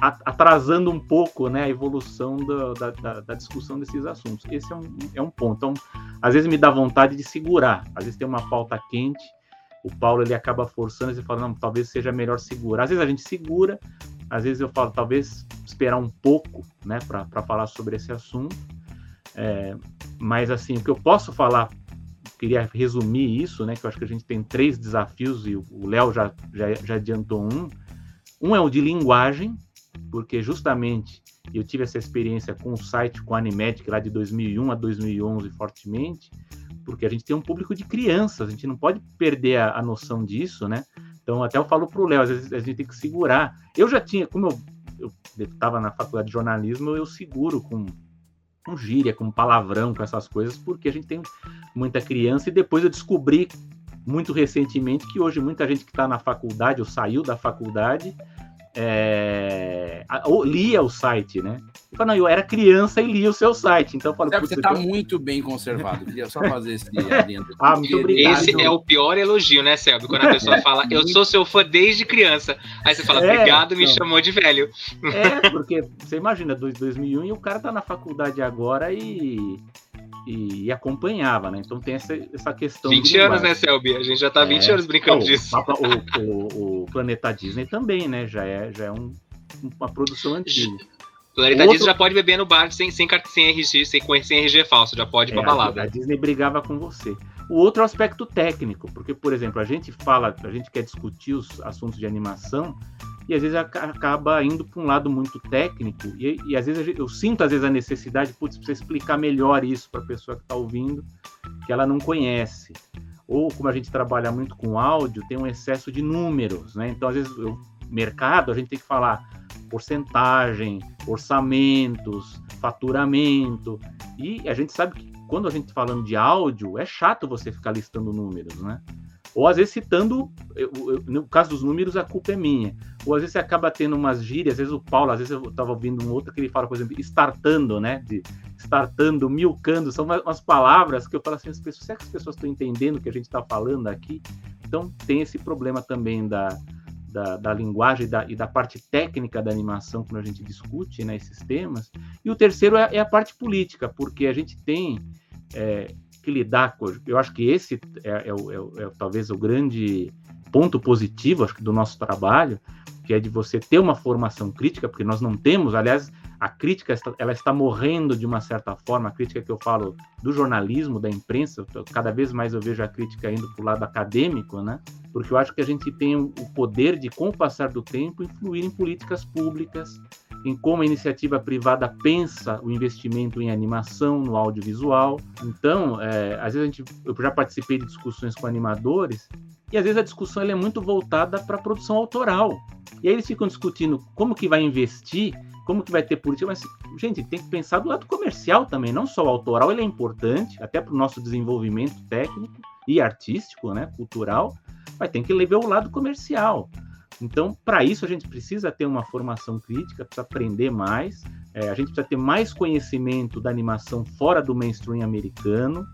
atrasando um pouco né, a evolução da, da, da, discussão desses assuntos. Esse é um, é um ponto. Então, às vezes me dá vontade de segurar. Às vezes tem uma pauta quente, o Paulo ele acaba forçando, e fala, não, talvez seja melhor segurar. Às vezes a gente segura, às vezes eu falo, talvez esperar um pouco né, para falar sobre esse assunto. É, mas assim, o que eu posso falar, queria resumir isso, né? Que eu acho que a gente tem três desafios e o Léo já, já, já adiantou um. Um é o de linguagem, porque justamente eu tive essa experiência com o site, com a Animedic lá de 2001 a 2011 fortemente, porque a gente tem um público de crianças, a gente não pode perder a, a noção disso, né? Então, até eu falo para o Léo, às vezes a gente tem que segurar. Eu já tinha, como eu estava na faculdade de jornalismo, eu seguro com com gíria, com palavrão, com essas coisas, porque a gente tem muita criança e depois eu descobri muito recentemente que hoje muita gente que está na faculdade ou saiu da faculdade é, lia o site, né? Eu falo, não, eu era criança e lia o seu site, então eu falo, é, você está eu... muito bem conservado. Queria só fazer esse (laughs) adendo. ah, muito obrigado. Esse é o pior elogio, né, Selby? Quando a pessoa (laughs) fala, eu sou seu fã desde criança. Aí você fala, é, obrigado, me então. chamou de velho. É, porque você imagina, 2001 e o cara tá na faculdade agora e e, acompanhava, né? Então tem essa, essa questão. 20 anos, né, Selby? A gente já tá 20 é, anos brincando disso. O, o, o, Planeta Disney também, né? Já é, já é um, uma produção antiga. Planeta Outro... Disney já pode beber no bar sem, sem, sem, RG, sem, sem RG falso, já pode ir pra é, balada. A, a Disney brigava com você. O outro aspecto técnico, porque, por exemplo, a gente fala, a gente quer discutir os assuntos de animação, e às vezes acaba indo para um lado muito técnico e, e, às vezes eu sinto às vezes a necessidade putz, você explicar melhor isso para a pessoa que está ouvindo que ela não conhece ou como a gente trabalha muito com áudio tem um excesso de números né então às vezes o mercado a gente tem que falar porcentagem orçamentos faturamento e a gente sabe que quando a gente está falando de áudio é chato você ficar listando números né ou às vezes citando, eu, eu, no caso dos números, a culpa é minha. Ou às vezes você acaba tendo umas gírias, às vezes o Paulo, às vezes eu estava ouvindo um outro que ele fala, por exemplo, startando, né? De startando, milcando, são umas, umas palavras que eu falo assim, as pessoas, será que as pessoas estão entendendo o que a gente está falando aqui? Então tem esse problema também da, da, da linguagem e da, e da, parte técnica da animação quando a gente discute né, esses temas. E o terceiro é, é a parte política, porque a gente tem é, que lidar com. Eu acho que esse é, é, é, é talvez o grande ponto positivo acho, do nosso trabalho, que é de você ter uma formação crítica, porque nós não temos, aliás, a crítica ela está morrendo de uma certa forma, a crítica que eu falo do jornalismo, da imprensa, cada vez mais eu vejo a crítica indo para o lado acadêmico, né? Porque eu acho que a gente tem o poder de, com o passar do tempo, influir em políticas públicas, em como a iniciativa privada pensa o investimento em animação, no audiovisual. Então, é, às vezes a gente, eu já participei de discussões com animadores e às vezes a discussão é muito voltada para a produção autoral. E aí eles ficam discutindo como que vai investir, como que vai ter política, mas, gente, tem que pensar do lado comercial também, não só o autoral, ele é importante, até para o nosso desenvolvimento técnico e artístico, né, cultural, mas tem que levar o lado comercial. Então, para isso, a gente precisa ter uma formação crítica, precisa aprender mais, é, a gente precisa ter mais conhecimento da animação fora do mainstream americano.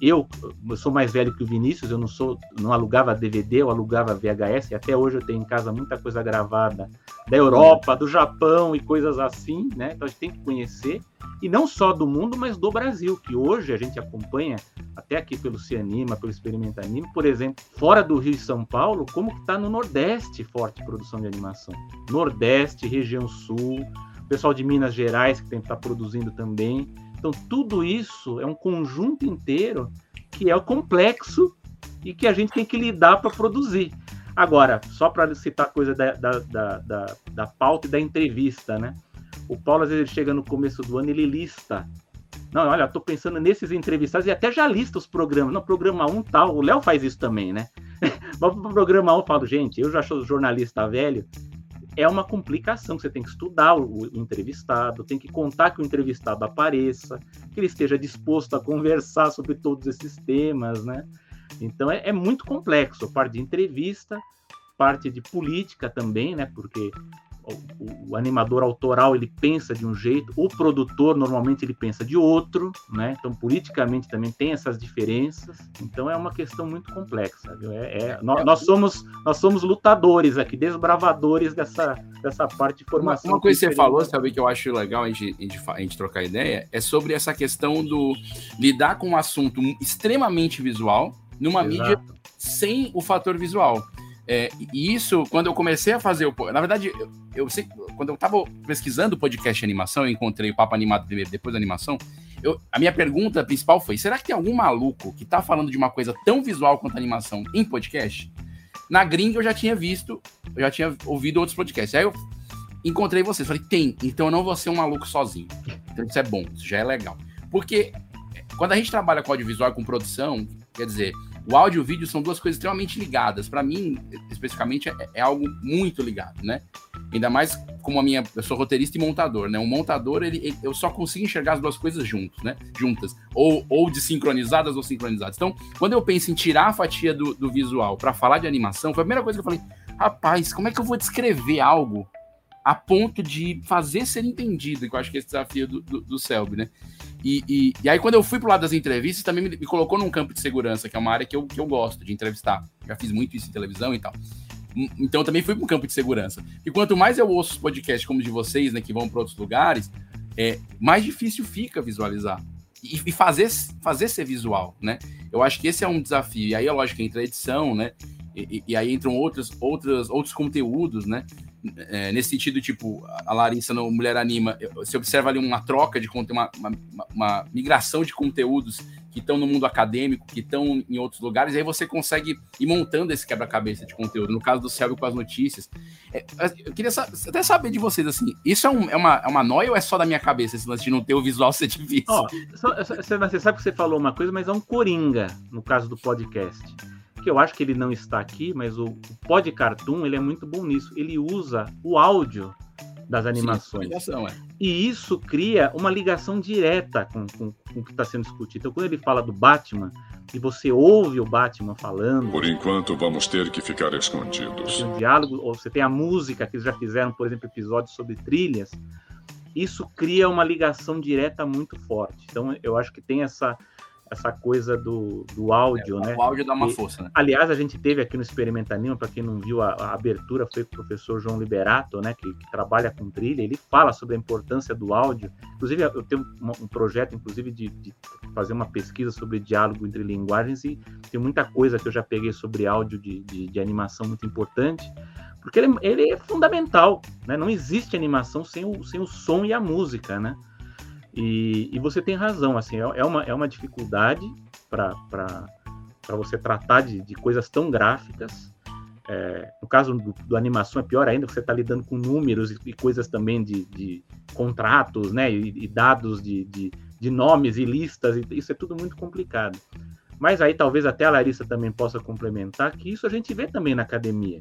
Eu, eu, sou mais velho que o Vinícius, eu não sou, não alugava DVD, eu alugava VHS, e até hoje eu tenho em casa muita coisa gravada da Europa, do Japão e coisas assim, né? Então a gente tem que conhecer, e não só do mundo, mas do Brasil, que hoje a gente acompanha até aqui pelo Cianima, pelo Experimenta Anime, por exemplo, fora do Rio e São Paulo, como que está no Nordeste forte produção de animação. Nordeste, região Sul, pessoal de Minas Gerais que tem que tá produzindo também. Então, tudo isso é um conjunto inteiro que é complexo e que a gente tem que lidar para produzir. Agora, só para citar coisa da, da, da, da, da pauta e da entrevista, né? O Paulo, às vezes, chega no começo do ano, ele lista não, olha, tô pensando nesses entrevistados e até já lista os programas. Não, programa 1 tal. O Léo faz isso também, né? (laughs) Vamos pro programa 1, eu falo, gente, eu já sou jornalista velho. É uma complicação, você tem que estudar o, entrevistado, tem que contar que o entrevistado apareça, que ele esteja disposto a conversar sobre todos esses temas, né? Então é, é muito complexo, parte de entrevista, parte de política também, né? Porque o, o, animador autoral ele pensa de um jeito, o produtor normalmente ele pensa de outro, né? Então politicamente também tem essas diferenças. Então é uma questão muito complexa. É, é, nós, nós, somos nós somos lutadores aqui, desbravadores dessa dessa parte de formação. Uma, uma coisa que você falou, sabe que eu acho legal a gente, a gente, a gente trocar ideia é sobre essa questão do lidar com um assunto extremamente visual numa Exato. mídia sem o fator visual. É, e isso, quando eu comecei a fazer o. Na verdade, eu, eu sei, quando eu estava pesquisando o podcast animação, eu encontrei o Papo Animado depois da animação. Eu, a minha pergunta principal foi: será que tem algum maluco que está falando de uma coisa tão visual quanto a animação em podcast? Na gringa eu já tinha visto, eu já tinha ouvido outros podcasts. Aí eu encontrei vocês, falei: tem, então eu não vou ser um maluco sozinho. Então isso é bom, isso já é legal. Porque quando a gente trabalha com audiovisual com produção, quer dizer, o áudio e o vídeo são duas coisas extremamente ligadas. Para mim, especificamente, é, é, algo muito ligado, né? Ainda mais como a minha, eu sou roteirista e montador, né? Um montador, ele, ele eu só consigo enxergar as duas coisas juntos, né? Juntas, ou, ou desincronizadas ou sincronizadas. Então, quando eu penso em tirar a fatia do, do visual para falar de animação, foi a primeira coisa que eu falei, rapaz, como é que eu vou descrever algo a ponto de fazer ser entendido, que eu acho que é esse desafio do, do, do Selby, né? E, e, e, aí, quando eu fui pro lado das entrevistas, também me, me, colocou num campo de segurança, que é uma área que eu, que eu gosto de entrevistar. Já fiz muito isso em televisão e tal. Então, eu também fui pro campo de segurança. E quanto mais eu ouço os podcasts como os de vocês, né, que vão para outros lugares, é, mais difícil fica visualizar. E, e, fazer, fazer ser visual, né? Eu acho que esse é um desafio. E aí, é lógico, entra a edição, né? E, e, aí entram outros, outros, outros conteúdos, né? É, nesse sentido, tipo, a Larissa no Mulher Anima, você observa ali uma troca de conteúdo, uma, uma, uma, migração de conteúdos que estão no mundo acadêmico, que estão em outros lugares, e aí você consegue ir montando esse quebra-cabeça de conteúdo. No caso do Céu com as notícias. É, eu queria até saber de vocês, assim, isso é, um, é, uma, é uma noia ou é só da minha cabeça esse lance de não ter o visual ser difícil? Oh, você sabe que você falou uma coisa, mas é um coringa no caso do podcast que eu acho que ele não está aqui, mas o, o Pod Cartoon ele é muito bom nisso. Ele usa o áudio das animações. Sim, é. E isso cria uma ligação direta com, com, com o que está sendo discutido. Então, quando ele fala do Batman, e você ouve o Batman falando. Por enquanto, vamos ter que ficar escondidos. Tem um diálogo, ou você tem a música, que eles já fizeram, por exemplo, episódios sobre trilhas. Isso cria uma ligação direta muito forte. Então, eu acho que tem essa essa coisa do, do áudio, é, né? O áudio dá uma e, força, né? Aliás, a gente teve aqui no Experimentanismo, para quem não viu a, a, abertura, foi com o professor João Liberato, né? Que, que, trabalha com trilha, ele fala sobre a importância do áudio. Inclusive, eu tenho um, um projeto, inclusive, de, de, fazer uma pesquisa sobre diálogo entre linguagens e tem muita coisa que eu já peguei sobre áudio de, de, de animação muito importante, porque ele, ele é fundamental, né? Não existe animação sem o, sem o som e a música, né? E, e você tem razão, assim, é, é uma, é uma dificuldade para você tratar de, de coisas tão gráficas. É, no caso do, do, animação é pior ainda, você está lidando com números e, e coisas também de, de, contratos, né, e, e dados de, de, de, nomes e listas, e isso é tudo muito complicado. Mas aí talvez até a Larissa também possa complementar que isso a gente vê também na academia.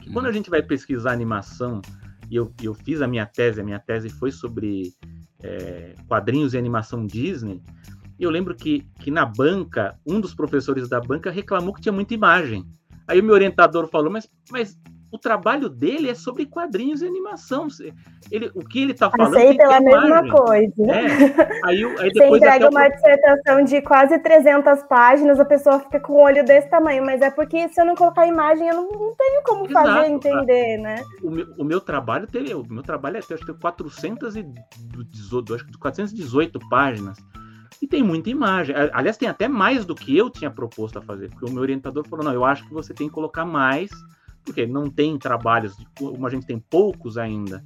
Que quando a gente vai pesquisar animação, e eu, eu fiz a minha tese, a minha tese foi sobre é, quadrinhos e animação Disney, eu lembro que, que na banca, um dos professores da banca reclamou que tinha muita imagem. Aí o meu orientador falou, mas, mas o trabalho dele é sobre quadrinhos e animação. Ele, o que ele está falando. Passei pela mesma coisa. É. Aí, aí Você entrega uma dissertação de quase 300 páginas, a pessoa fica com o olho desse tamanho, mas é porque se eu não colocar imagem, eu não, não tenho como Exato. fazer entender, né? O meu, o meu trabalho teve, o meu trabalho é acho que 418, acho que 418 páginas. E tem muita imagem. Aliás, tem até mais do que eu tinha proposto a fazer, porque o meu orientador falou: não, eu acho que você tem que colocar mais porque não tem trabalhos, como a gente tem poucos ainda,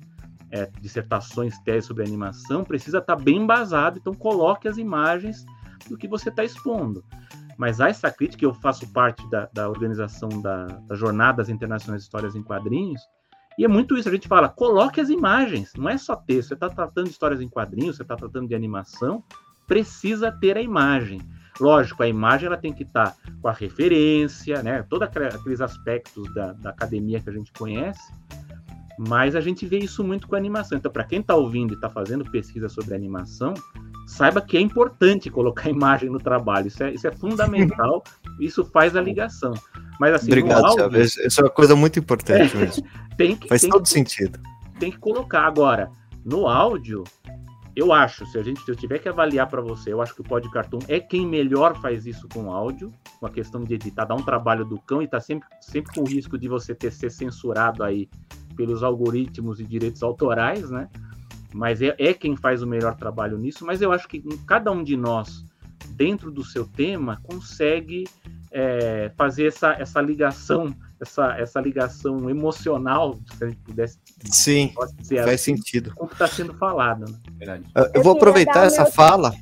é, dissertações, teses sobre animação, precisa estar tá bem embasado, então coloque as imagens do que você está expondo. Mas há essa crítica, eu faço parte da, da organização da, das Jornadas Internacionais de Histórias em Quadrinhos, e é muito isso, a gente fala, coloque as imagens, não é só texto, você está tratando de histórias em quadrinhos, você está tratando de animação, precisa ter a imagem. Lógico, a imagem ela tem que estar tá com a referência, né? Todos aqueles aspectos da, da academia que a gente conhece, mas a gente vê isso muito com a animação. Então, para quem está ouvindo e está fazendo pesquisa sobre animação, saiba que é importante colocar imagem no trabalho. Isso é, isso é fundamental, (laughs) isso faz a ligação. Mas assim, Obrigado, áudio. Isso é uma coisa muito importante mesmo. tem que, Faz tem todo que sentido. tem que colocar. Agora, no áudio, eu acho, se a gente se eu tiver que avaliar para você, eu acho que o Pod Cartoon é quem melhor faz isso com áudio, com a questão de editar, dá um trabalho do cão e tá sempre, sempre com o risco de você ter ser censurado aí pelos algoritmos e direitos autorais, né? Mas é, é quem faz o melhor trabalho nisso, mas eu acho que cada um de nós, dentro do seu tema, consegue é, fazer essa, essa ligação, essa, essa ligação emocional, se a gente pudesse Sim, dizer faz assim, sentido. como está sendo falado. Né? Verdade. Eu- vou aproveitar essa meu- fala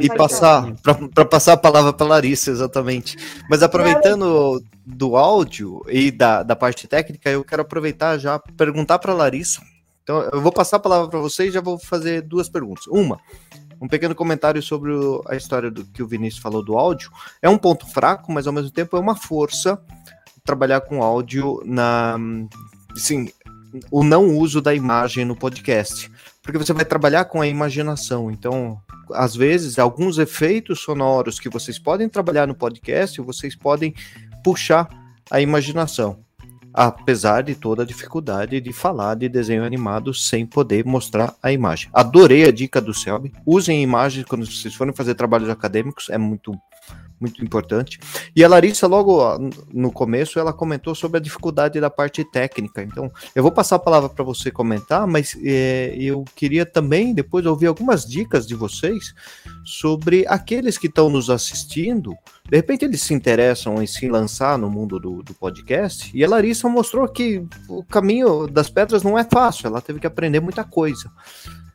e passar para passar a palavra para Larissa, exatamente. Mas aproveitando do áudio e da, da parte técnica, eu quero aproveitar já perguntar para Larissa. Então, eu vou passar a palavra para você e já vou fazer duas perguntas. Uma, um pequeno comentário sobre a história do que o Vinícius falou do áudio. É um ponto fraco, mas ao mesmo tempo é uma força trabalhar com áudio na, sim, o não uso da imagem no podcast porque você vai trabalhar com a imaginação. Então, às vezes, alguns efeitos sonoros que vocês podem trabalhar no podcast, vocês podem puxar a imaginação. Apesar de toda a dificuldade de falar de desenho animado sem poder mostrar a imagem. Adorei a dica do Selby. Usem imagens quando vocês forem fazer trabalhos acadêmicos, é muito muito importante. E a Larissa, logo no começo, ela comentou sobre a dificuldade da parte técnica. Então, eu vou passar a palavra para você comentar, mas é, eu queria também depois ouvir algumas dicas de vocês sobre aqueles que estão nos assistindo. De repente, eles se interessam em se lançar no mundo do, do podcast. E a Larissa mostrou que o caminho das pedras não é fácil, ela teve que aprender muita coisa.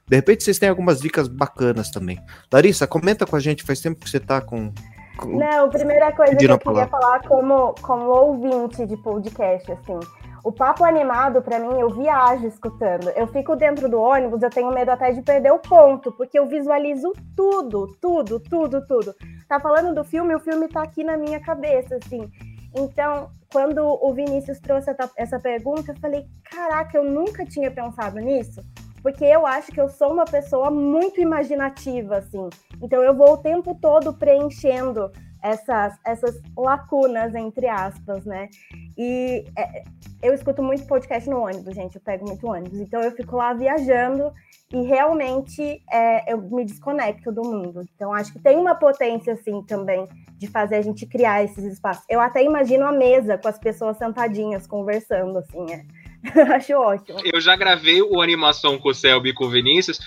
De repente, vocês têm algumas dicas bacanas também. Larissa, comenta com a gente, faz tempo que você está com. com- Não, primeira coisa que eu queria falar como, como ouvinte de podcast, assim. O papo animado, pra mim, eu viajo escutando. Eu fico dentro do ônibus, eu tenho medo até de perder o ponto, porque eu visualizo tudo, tudo, tudo, tudo. Tá falando do filme, o filme tá aqui na minha cabeça, assim. Então, quando o Vinícius trouxe essa pergunta, eu falei: caraca, eu nunca tinha pensado nisso. Porque eu acho que eu sou uma pessoa muito imaginativa, assim. Então eu vou o tempo todo preenchendo essas, essas lacunas, entre aspas, né? E é, eu escuto muito podcast no ônibus, gente. Eu pego muito ônibus. Então eu fico lá viajando e realmente é, eu me desconecto do mundo. Então acho que tem uma potência, assim, também de fazer a gente criar esses espaços. Eu até imagino a mesa com as pessoas sentadinhas conversando, assim, é. (laughs) acho ótimo. Eu já gravei o animação com o Selby e com o Vinícius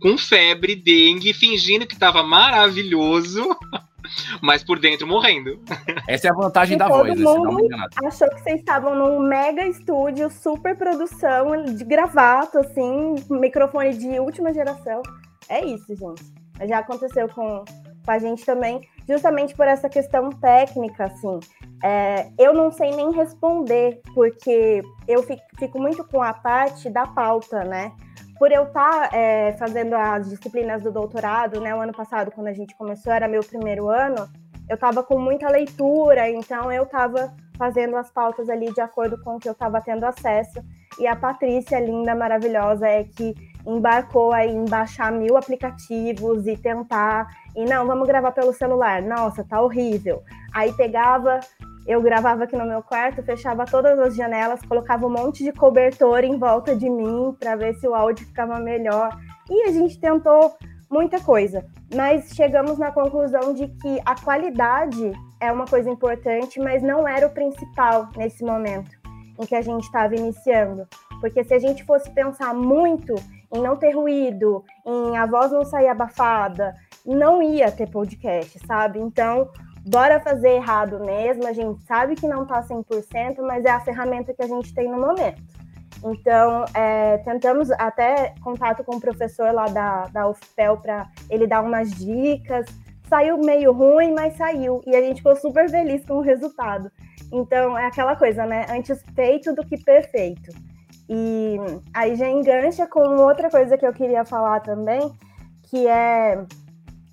com febre, dengue, fingindo que tava maravilhoso, (laughs) mas por dentro morrendo. Essa é a vantagem E da todo voz, uma mundo enganada. achou que vocês estavam num mega estúdio, super produção, de gravato, assim, microfone de última geração. É isso, gente. Já aconteceu com, com a gente também, justamente por essa questão técnica, assim. É, eu não sei nem responder, porque eu fico, fico muito com a parte da pauta, né? Por eu estar fazendo as disciplinas do doutorado, né? O ano passado, quando a gente começou, era meu primeiro ano, eu estava com muita leitura, então eu estava fazendo as pautas ali de acordo com o que eu estava tendo acesso. E a Patrícia, linda, maravilhosa, é que embarcou aí em baixar mil aplicativos e tentar. E não, vamos gravar pelo celular. Nossa, tá horrível. Aí pegava, eu gravava aqui no meu quarto, fechava todas as janelas, colocava um monte de cobertor em volta de mim para ver se o áudio ficava melhor. E a gente tentou muita coisa, mas chegamos na conclusão de que a qualidade é uma coisa importante, mas não era o principal nesse momento em que a gente estava iniciando. Porque se a gente fosse pensar muito em não ter ruído, em a voz não sair abafada, não ia ter podcast, sabe? Então, bora fazer errado mesmo. A gente sabe que não tá 100%, mas é a ferramenta que a gente tem no momento. Então, é, tentamos até contato com o professor lá da, da UFPEL para ele dar umas dicas. Saiu meio ruim, mas saiu. E a gente ficou super feliz com o resultado. Então, é aquela coisa, né? Antes feito do que perfeito. E aí já engancha com outra coisa que eu queria falar também, que é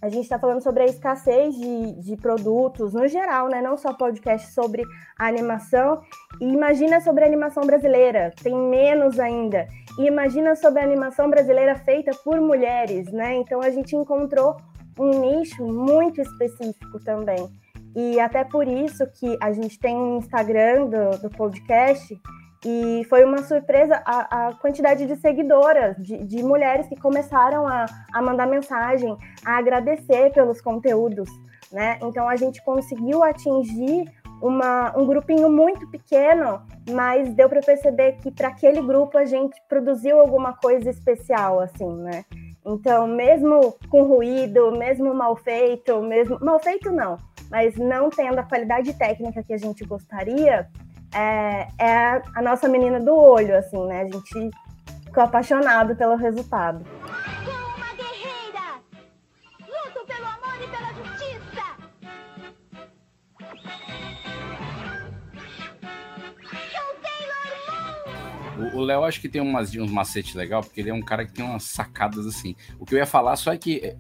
a gente está falando sobre a escassez de, de produtos no geral, né? Não só podcast sobre animação. E imagina sobre a animação brasileira, tem menos ainda. E imagina sobre a animação brasileira feita por mulheres, né? Então a gente encontrou um nicho muito específico também. E até por isso que a gente tem um Instagram do, do podcast e foi uma surpresa a, a quantidade de seguidoras, de, de mulheres que começaram a, a, mandar mensagem, a agradecer pelos conteúdos, né? Então a gente conseguiu atingir uma, um grupinho muito pequeno, mas deu para perceber que para aquele grupo a gente produziu alguma coisa especial, assim, né? Então, mesmo com ruído, mesmo mal feito, mesmo mal feito não, mas não tendo a qualidade técnica que a gente gostaria, é, é a nossa menina do olho, assim, né? A gente ficou apaixonado pelo resultado. O Léo acho que tem umas, uns macetes legal, porque ele é um cara que tem umas sacadas assim. O que eu ia falar só é que, é,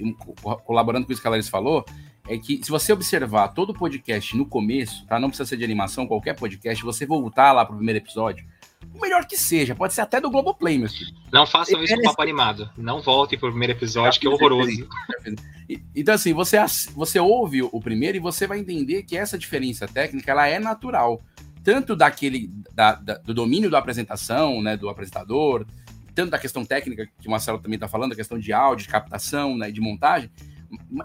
colaborando com isso que a Larissa falou, é que se você observar todo o podcast no começo, tá? Não precisa ser de animação, qualquer podcast, você voltar lá pro primeiro episódio, o melhor que seja, pode ser até do Globoplay, meu filho. Não façam isso com papo animado. Não voltem pro primeiro episódio, que é horroroso. Então, assim, você, você ouve o primeiro e você vai entender que essa diferença técnica ela é natural tanto daquele da, da, do domínio da apresentação, né, do apresentador, tanto da questão técnica que o Marcelo também está falando, a questão de áudio, de captação, né, de montagem,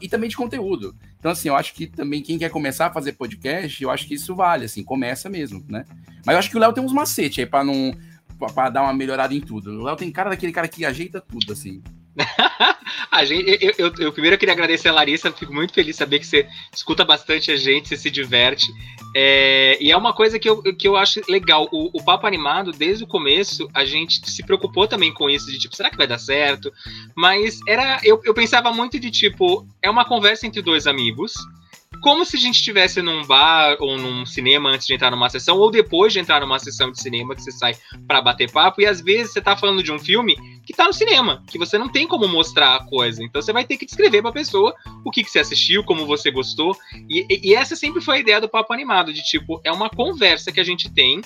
e também de conteúdo. Então, assim, eu acho que também quem quer começar a fazer podcast, eu acho que isso vale, assim, começa mesmo, né? Mas eu acho que o Léo tem uns macetes aí para não para dar uma melhorada em tudo. O Léo tem cara daquele cara que ajeita tudo, assim. (laughs) a gente, eu, eu, eu, primeiro queria agradecer a Larissa, fico muito feliz de saber que você escuta bastante a gente, você se diverte. É, e é uma coisa que eu, que eu acho legal. O, o Papo Animado, desde o começo, a gente se preocupou também com isso, de tipo, será que vai dar certo? Mas era. Eu, eu pensava muito de tipo, é uma conversa entre dois amigos como se a gente estivesse num bar ou num cinema antes de entrar numa sessão, ou depois de entrar numa sessão de cinema que você sai para bater papo, e às vezes você tá falando de um filme que tá no cinema, que você não tem como mostrar a coisa. Então você vai ter que descrever pra pessoa o que, que você assistiu, como você gostou. E, e, essa sempre foi a ideia do Papo Animado, de tipo, é uma conversa que a gente tem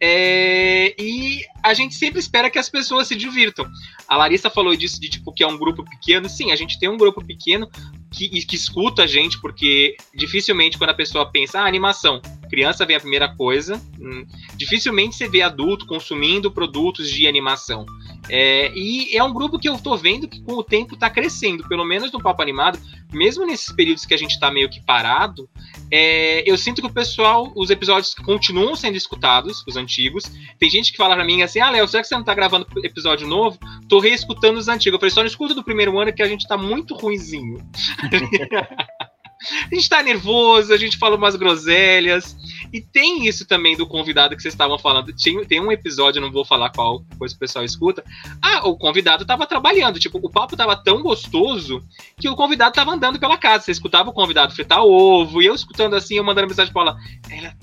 é, e a gente sempre espera que as pessoas se divirtam. A Larissa falou disso, de tipo, que é um grupo pequeno. Sim, a gente tem um grupo pequeno que, que escuta a gente, porque dificilmente quando a pessoa pensa, ah, animação, criança vem a primeira coisa. Hum, dificilmente você vê adulto consumindo produtos de animação. É, e é um grupo que eu tô vendo que com o tempo tá crescendo, pelo menos no Papo Animado, mesmo nesses períodos que a gente tá meio que parado, é, eu sinto que o pessoal, os episódios continuam sendo escutados, os antigos. Tem gente que fala pra mim assim: ah, Léo, será que você não tá gravando episódio novo? Tô reescutando os antigos. Eu falei, só não escuta do primeiro ano que a gente tá muito ruinzinho. (laughs) a gente tá nervoso, a gente fala umas groselhas. E tem isso também do convidado que vocês estavam falando. Tem, tem um episódio, não vou falar qual, depois o pessoal escuta. Ah, o convidado tava trabalhando. Tipo, o papo tava tão gostoso que o convidado tava andando pela casa. Você escutava o convidado fritar ovo. E eu escutando assim, eu mandando mensagem pra ela: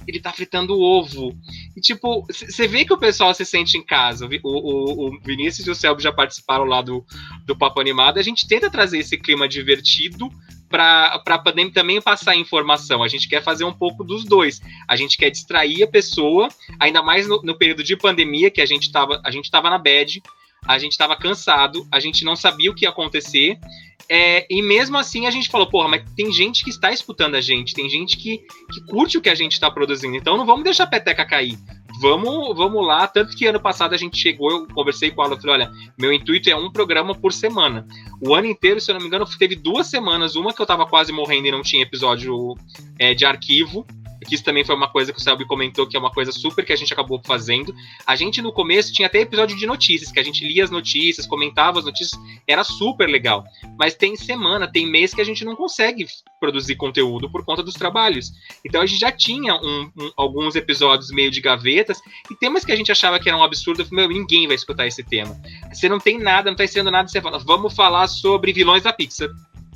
ele tá fritando ovo. E tipo, você vê que o pessoal se sente em casa. O, o, o Vinícius e o Selby já participaram lá do, do Papo Animado. A gente tenta trazer esse clima divertido para poder também passar informação. A gente quer fazer um pouco dos dois. A gente quer distrair a pessoa, ainda mais no, no período de pandemia, que a gente estava a gente na bed, a gente estava cansado, a gente não sabia o que ia acontecer. É, e mesmo assim a gente falou, porra, mas tem gente que está escutando a gente, tem gente que, que curte o que a gente está produzindo, então não vamos deixar a peteca cair vamos, vamos lá. Tanto que ano passado a gente chegou, eu conversei com ela, falei, olha, meu intuito é um programa por semana. O ano inteiro, se eu não me engano, teve duas semanas, uma que eu tava quase morrendo e não tinha episódio é, de arquivo, que isso também foi uma coisa que o Selby comentou, que é uma coisa super que a gente acabou fazendo. A gente no começo tinha até episódio de notícias, que a gente lia as notícias, comentava as notícias, era super legal. Mas tem semana, tem mês que a gente não consegue produzir conteúdo por conta dos trabalhos. Então a gente já tinha um, um, alguns episódios meio de gavetas e temas que a gente achava que eram um absurdo, meu, ninguém vai escutar esse tema. Você não tem nada, não tá estreando nada, você fala, vamos falar sobre vilões da Pixar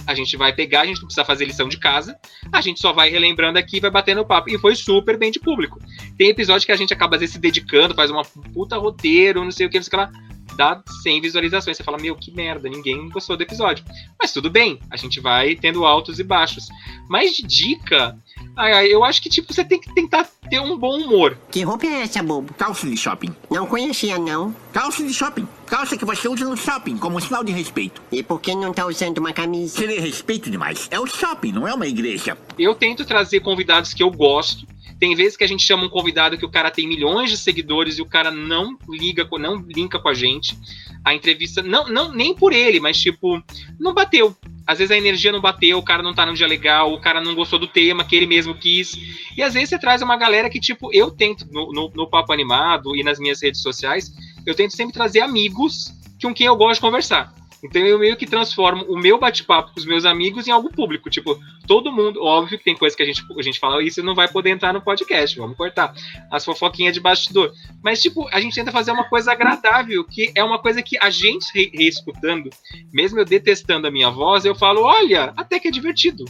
a gente vai pegar, a gente não precisa fazer lição de casa, a gente só vai relembrando aqui vai batendo papo. E foi super bem de público. Tem episódio que a gente acaba às vezes se dedicando, faz uma puta roteiro, não sei o que, você lá, dá 100 visualizações. Você fala, meu, que merda, ninguém gostou do episódio. Mas tudo bem, a gente vai tendo altos e baixos. Mas de dica, Ai, ai, eu acho que, tipo, você tem que tentar ter um bom humor. Que roupa é essa, bobo? Calça de shopping. Não conhecia, não. Calça de shopping. Calça que você usa no shopping, como sinal de respeito. E por que não tá usando uma camisa? Querer respeito demais. É o shopping, não é uma igreja. Eu tento trazer convidados que eu gosto. Tem vezes que a gente chama um convidado que o cara tem milhões de seguidores e o cara não liga, não linka com a gente. A entrevista, não, não nem por ele, mas tipo, não bateu. Às vezes a energia não bateu, o cara não tá num dia legal, o cara não gostou do tema que ele mesmo quis. E às vezes você traz uma galera que, tipo, eu tento, no, no, no Papo Animado e nas minhas redes sociais, eu tento sempre trazer amigos com quem eu gosto de conversar. Então eu meio que transformo o meu bate-papo com os meus amigos em algo público. Tipo, todo mundo, óbvio que tem coisa que a gente, a gente fala isso não vai poder entrar no podcast, vamos cortar. As fofoquinhas de bastidor. Mas, tipo, a gente tenta fazer uma coisa agradável, que é uma coisa que a gente re reescutando, mesmo eu detestando a minha voz, eu falo, olha, até que é divertido.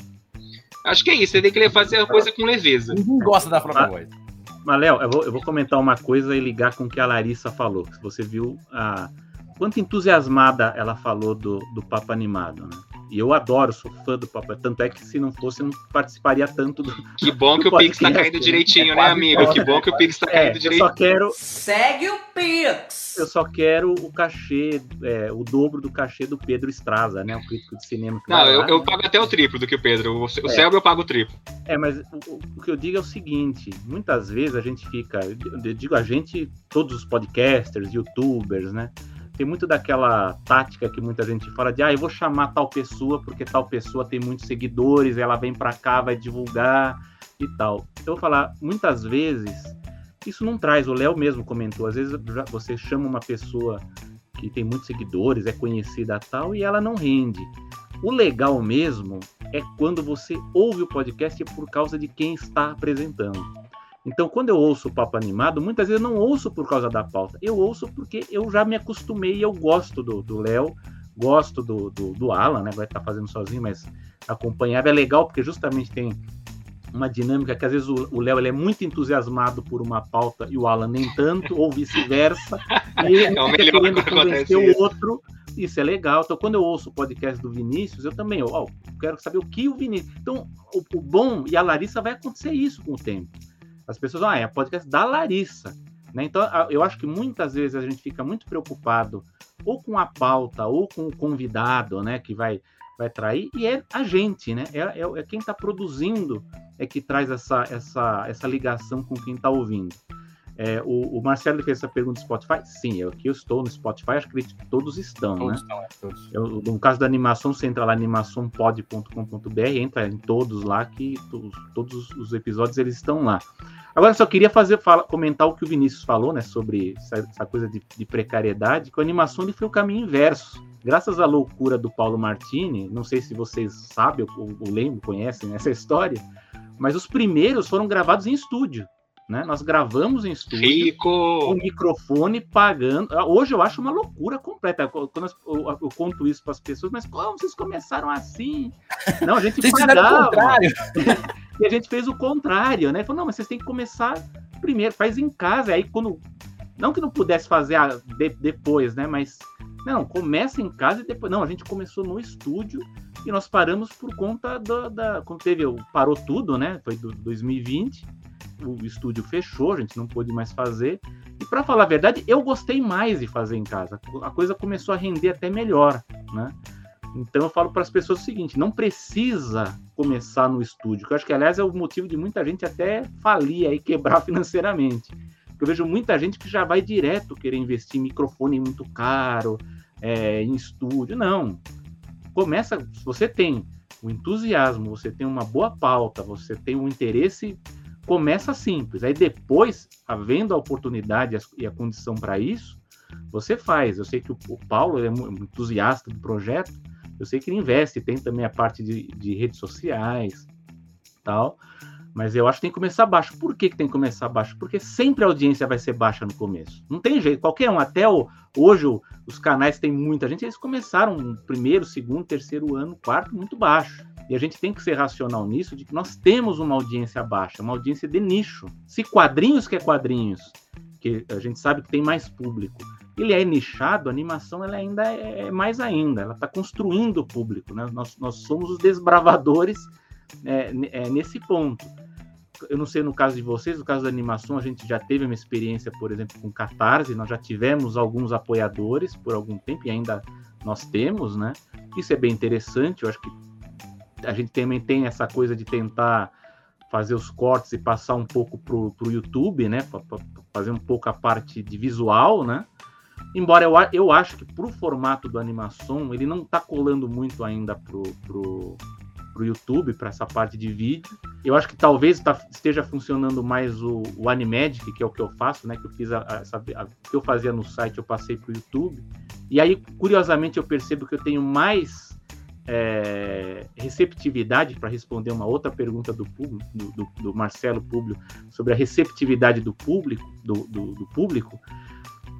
Acho que é isso, você tem que fazer a coisa com leveza. Ninguém gosta da própria Ah. voz. Mas, Léo, eu vou, eu vou comentar uma coisa e ligar com o que a Larissa falou. Se você viu a quanto entusiasmada ela falou do, do Papo Animado, né? E eu adoro, sou fã do Papo Tanto é que se não fosse, eu não participaria tanto do. Que bom que o Pix tá caindo direitinho, É né, amigo? Que bom que o Pix tá É, caindo eu direitinho. só quero, Segue o Pix. eu só quero o cachê, é, o dobro do cachê do Pedro Estraza, né? O crítico de cinema. que Não, eu, eu né? pago até o triplo do que o Pedro. O, o. Selby eu pago o triplo. É, mas o, o que eu digo é o seguinte: muitas vezes a gente fica, eu digo a gente, todos os podcasters, youtubers, né? Tem muito daquela tática que muita gente fala de, ah, eu vou chamar tal pessoa porque tal pessoa tem muitos seguidores, ela vem pra cá, vai divulgar e tal. Eu vou falar, muitas vezes, isso não traz, o Léo mesmo comentou, às vezes você chama uma pessoa que tem muitos seguidores, é conhecida tal, e ela não rende. O legal mesmo é quando você ouve o podcast por causa de quem está apresentando. Então, quando eu ouço o Papo Animado, muitas vezes eu não ouço por causa da pauta. Eu ouço porque eu já me acostumei e eu gosto do Léo, gosto do, do, do Alan, né? Vai estar fazendo sozinho, mas acompanhar é legal porque justamente tem uma dinâmica que às vezes o Léo ele é muito entusiasmado por uma pauta e o Alan nem tanto, ou vice-versa. (laughs) E ele É fica querendo convencer o outro. Isso é legal. Então, quando eu ouço o podcast do Vinícius, eu também ó, eu quero saber o que o Vinícius. Então, o, o bom e a Larissa vai acontecer isso com o tempo. As pessoas, ah, é podcast da Larissa. Né? Então, eu acho que muitas vezes a gente fica muito preocupado ou com a pauta, ou com o convidado, né, que vai, vai trair, e é a gente, né? É, é, é quem está produzindo é que traz essa, essa, essa ligação com quem está ouvindo. É, o, o Marcelo fez essa pergunta do Spotify. Sim, eu aqui eu estou no Spotify, acho que todos estão, né? Todos estão, é, todos. Eu, no caso da animação, você entra lá animaçãopod.com.br, entra em todos lá, que to- todos os episódios eles estão lá. Agora, só queria fazer, fala- comentar o que o Vinícius falou, né, sobre essa, essa coisa de, de precariedade, que a animação ele foi o caminho inverso. Graças à loucura do Paulo Martini, não sei se vocês sabem ou, ou lembram, conhecem essa história, mas os primeiros foram gravados em estúdio. Né? Nós gravamos em estúdio Rico! o microfone pagando. Ah, Hoje eu acho uma loucura completa. Quando as- eu, eu conto isso para as pessoas, mas como vocês começaram assim? Não, a gente (laughs) pagava. contrário. (laughs) E a gente fez o contrário, né? Falou, não, mas vocês têm que começar primeiro, faz em casa. Aí quando. Não que não pudesse fazer a- de- depois, né? Mas. Não, começa em casa e depois. Não, a gente começou no estúdio e nós paramos por conta da. da quando teve. Parou tudo, né? Foi do 2020. O estúdio fechou, a gente não pôde mais fazer. E para falar a verdade, eu gostei mais de fazer em casa. A coisa começou a render até melhor, né? Então eu falo para as pessoas o seguinte: não precisa começar no estúdio, que eu acho que aliás é o motivo de muita gente até falir aí, quebrar (laughs) financeiramente. Eu vejo muita gente que já vai direto querer investir em microfone muito caro, é, em estúdio. Não. Começa, se você tem o entusiasmo, você tem uma boa pauta, você tem um interesse, começa simples. Aí depois, havendo a oportunidade e a- condição para isso, você faz. Eu sei que o, Paulo é mu- entusiasta do projeto, eu sei que ele investe, tem também a parte de, de redes sociais, tal. Mas eu acho que tem que começar baixo. Por que, que tem que começar baixo? Porque sempre a audiência vai ser baixa no começo. Não tem jeito. Qualquer um, até o, hoje os canais têm muita gente, eles começaram primeiro, segundo, terceiro ano, quarto, muito baixo. E a gente tem que ser racional nisso, de que nós temos uma audiência baixa, uma audiência de nicho. Se quadrinhos que é quadrinhos, que a gente sabe que tem mais público, ele é nichado, a animação ela ainda é mais ainda, ela está construindo o público, né? Nós, nós somos os desbravadores é, é, nesse ponto. Eu não sei no caso de vocês, no caso da animação, a gente já teve uma experiência, por exemplo, com Catarse, nós já tivemos alguns apoiadores por algum tempo e ainda nós temos, né? Isso é bem interessante, eu acho que a gente também tem essa coisa de tentar fazer os cortes e passar um pouco pro, pro YouTube, né? Pra, pra fazer um pouco a parte de visual, né? Embora eu, eu acho que pro formato do animação, ele não tá colando muito ainda pro, pro, pro YouTube, para essa parte de vídeo. Eu acho que talvez tá, esteja funcionando mais o, o que é o que eu faço, né? Que eu fiz a, a, a, o que eu fazia no site, eu passei pro YouTube. E aí, curiosamente, eu percebo que eu tenho mais é, receptividade para responder uma outra pergunta do público, do, do, do, Marcelo Públio, sobre a receptividade do público, do, do público.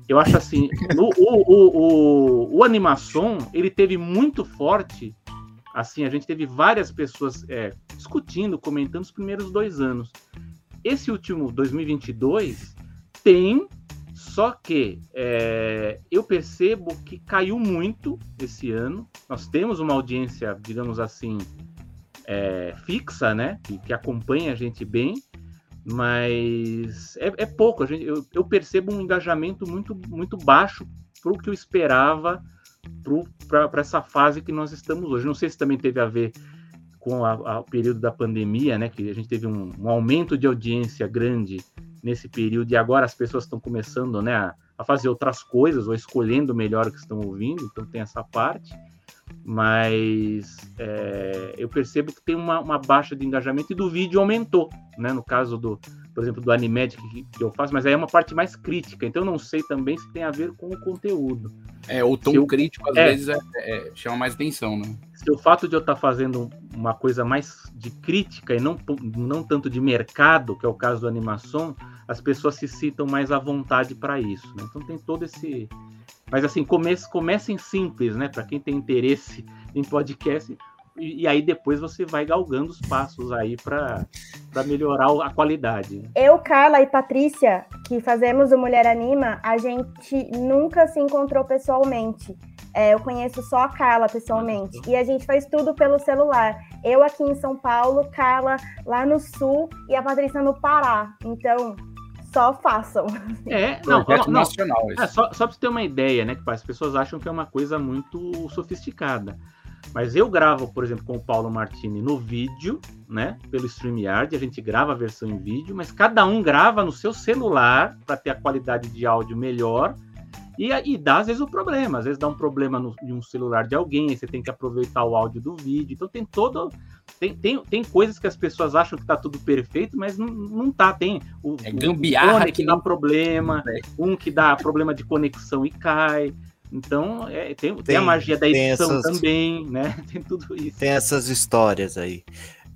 Eu acho assim, (laughs) no, o, o, o, o animação ele teve muito forte. Assim, a gente teve várias pessoas é, discutindo, comentando os primeiros dois anos. Esse último 2022 tem só que é, eu percebo que caiu muito esse ano. Nós temos uma audiência, digamos assim, é, fixa, né? Que, que, acompanha a gente bem, mas é, é pouco. Gente, eu, eu, percebo um engajamento muito, muito baixo para o que eu esperava para essa fase que nós estamos hoje. Não sei se também teve a ver com o período da pandemia, né? Que a gente teve um, um aumento de audiência grande nesse período e agora as pessoas estão começando né, a, a, fazer outras coisas ou escolhendo melhor o que estão ouvindo, então tem essa parte. Mas é, eu percebo que tem uma, uma, baixa de engajamento e do vídeo aumentou, né? No caso do, por exemplo, do Animedic que, que eu faço, mas aí é uma parte mais crítica, então eu não sei também se tem a ver com o conteúdo. É, o tom crítico às é, vezes é, é, chama mais atenção, né? Se o fato de eu estar fazendo uma coisa mais de crítica e não, não tanto de mercado, que é o caso do animação, as pessoas se citam mais à vontade para isso. Né? Então tem todo esse. Mas assim, comece, comecem simples, né? Para quem tem interesse em podcast, e, e, aí depois você vai galgando os passos aí para melhorar a qualidade. Né? Eu, Carla e Patrícia, que fazemos o Mulher Anima, a gente nunca se encontrou pessoalmente. É, eu conheço só a Carla pessoalmente. E a gente faz tudo pelo celular. Eu aqui em São Paulo, Carla lá no sul e a Patrícia no Pará. Então, só façam. É, (laughs) não, não, não. nacional. É, só, só para você ter uma ideia, né? Que as pessoas acham que é uma coisa muito sofisticada. Mas eu gravo, por exemplo, com o Paulo Martini no vídeo, né? Pelo StreamYard, a gente grava a versão em vídeo, mas cada um grava no seu celular para ter a qualidade de áudio melhor. E, e dá às vezes o problema, às vezes dá um problema no, em um celular de alguém, aí você tem que aproveitar o áudio do vídeo. Então tem todo. Tem, tem, tem coisas que as pessoas acham que tá tudo perfeito, mas não, não tá. Tem o, é gambiarra o que dá problema, é. um que dá problema de conexão e cai. Então, é, tem, tem, tem, a magia da edição essas, também, né? (laughs) Tem tudo isso. Tem essas histórias aí.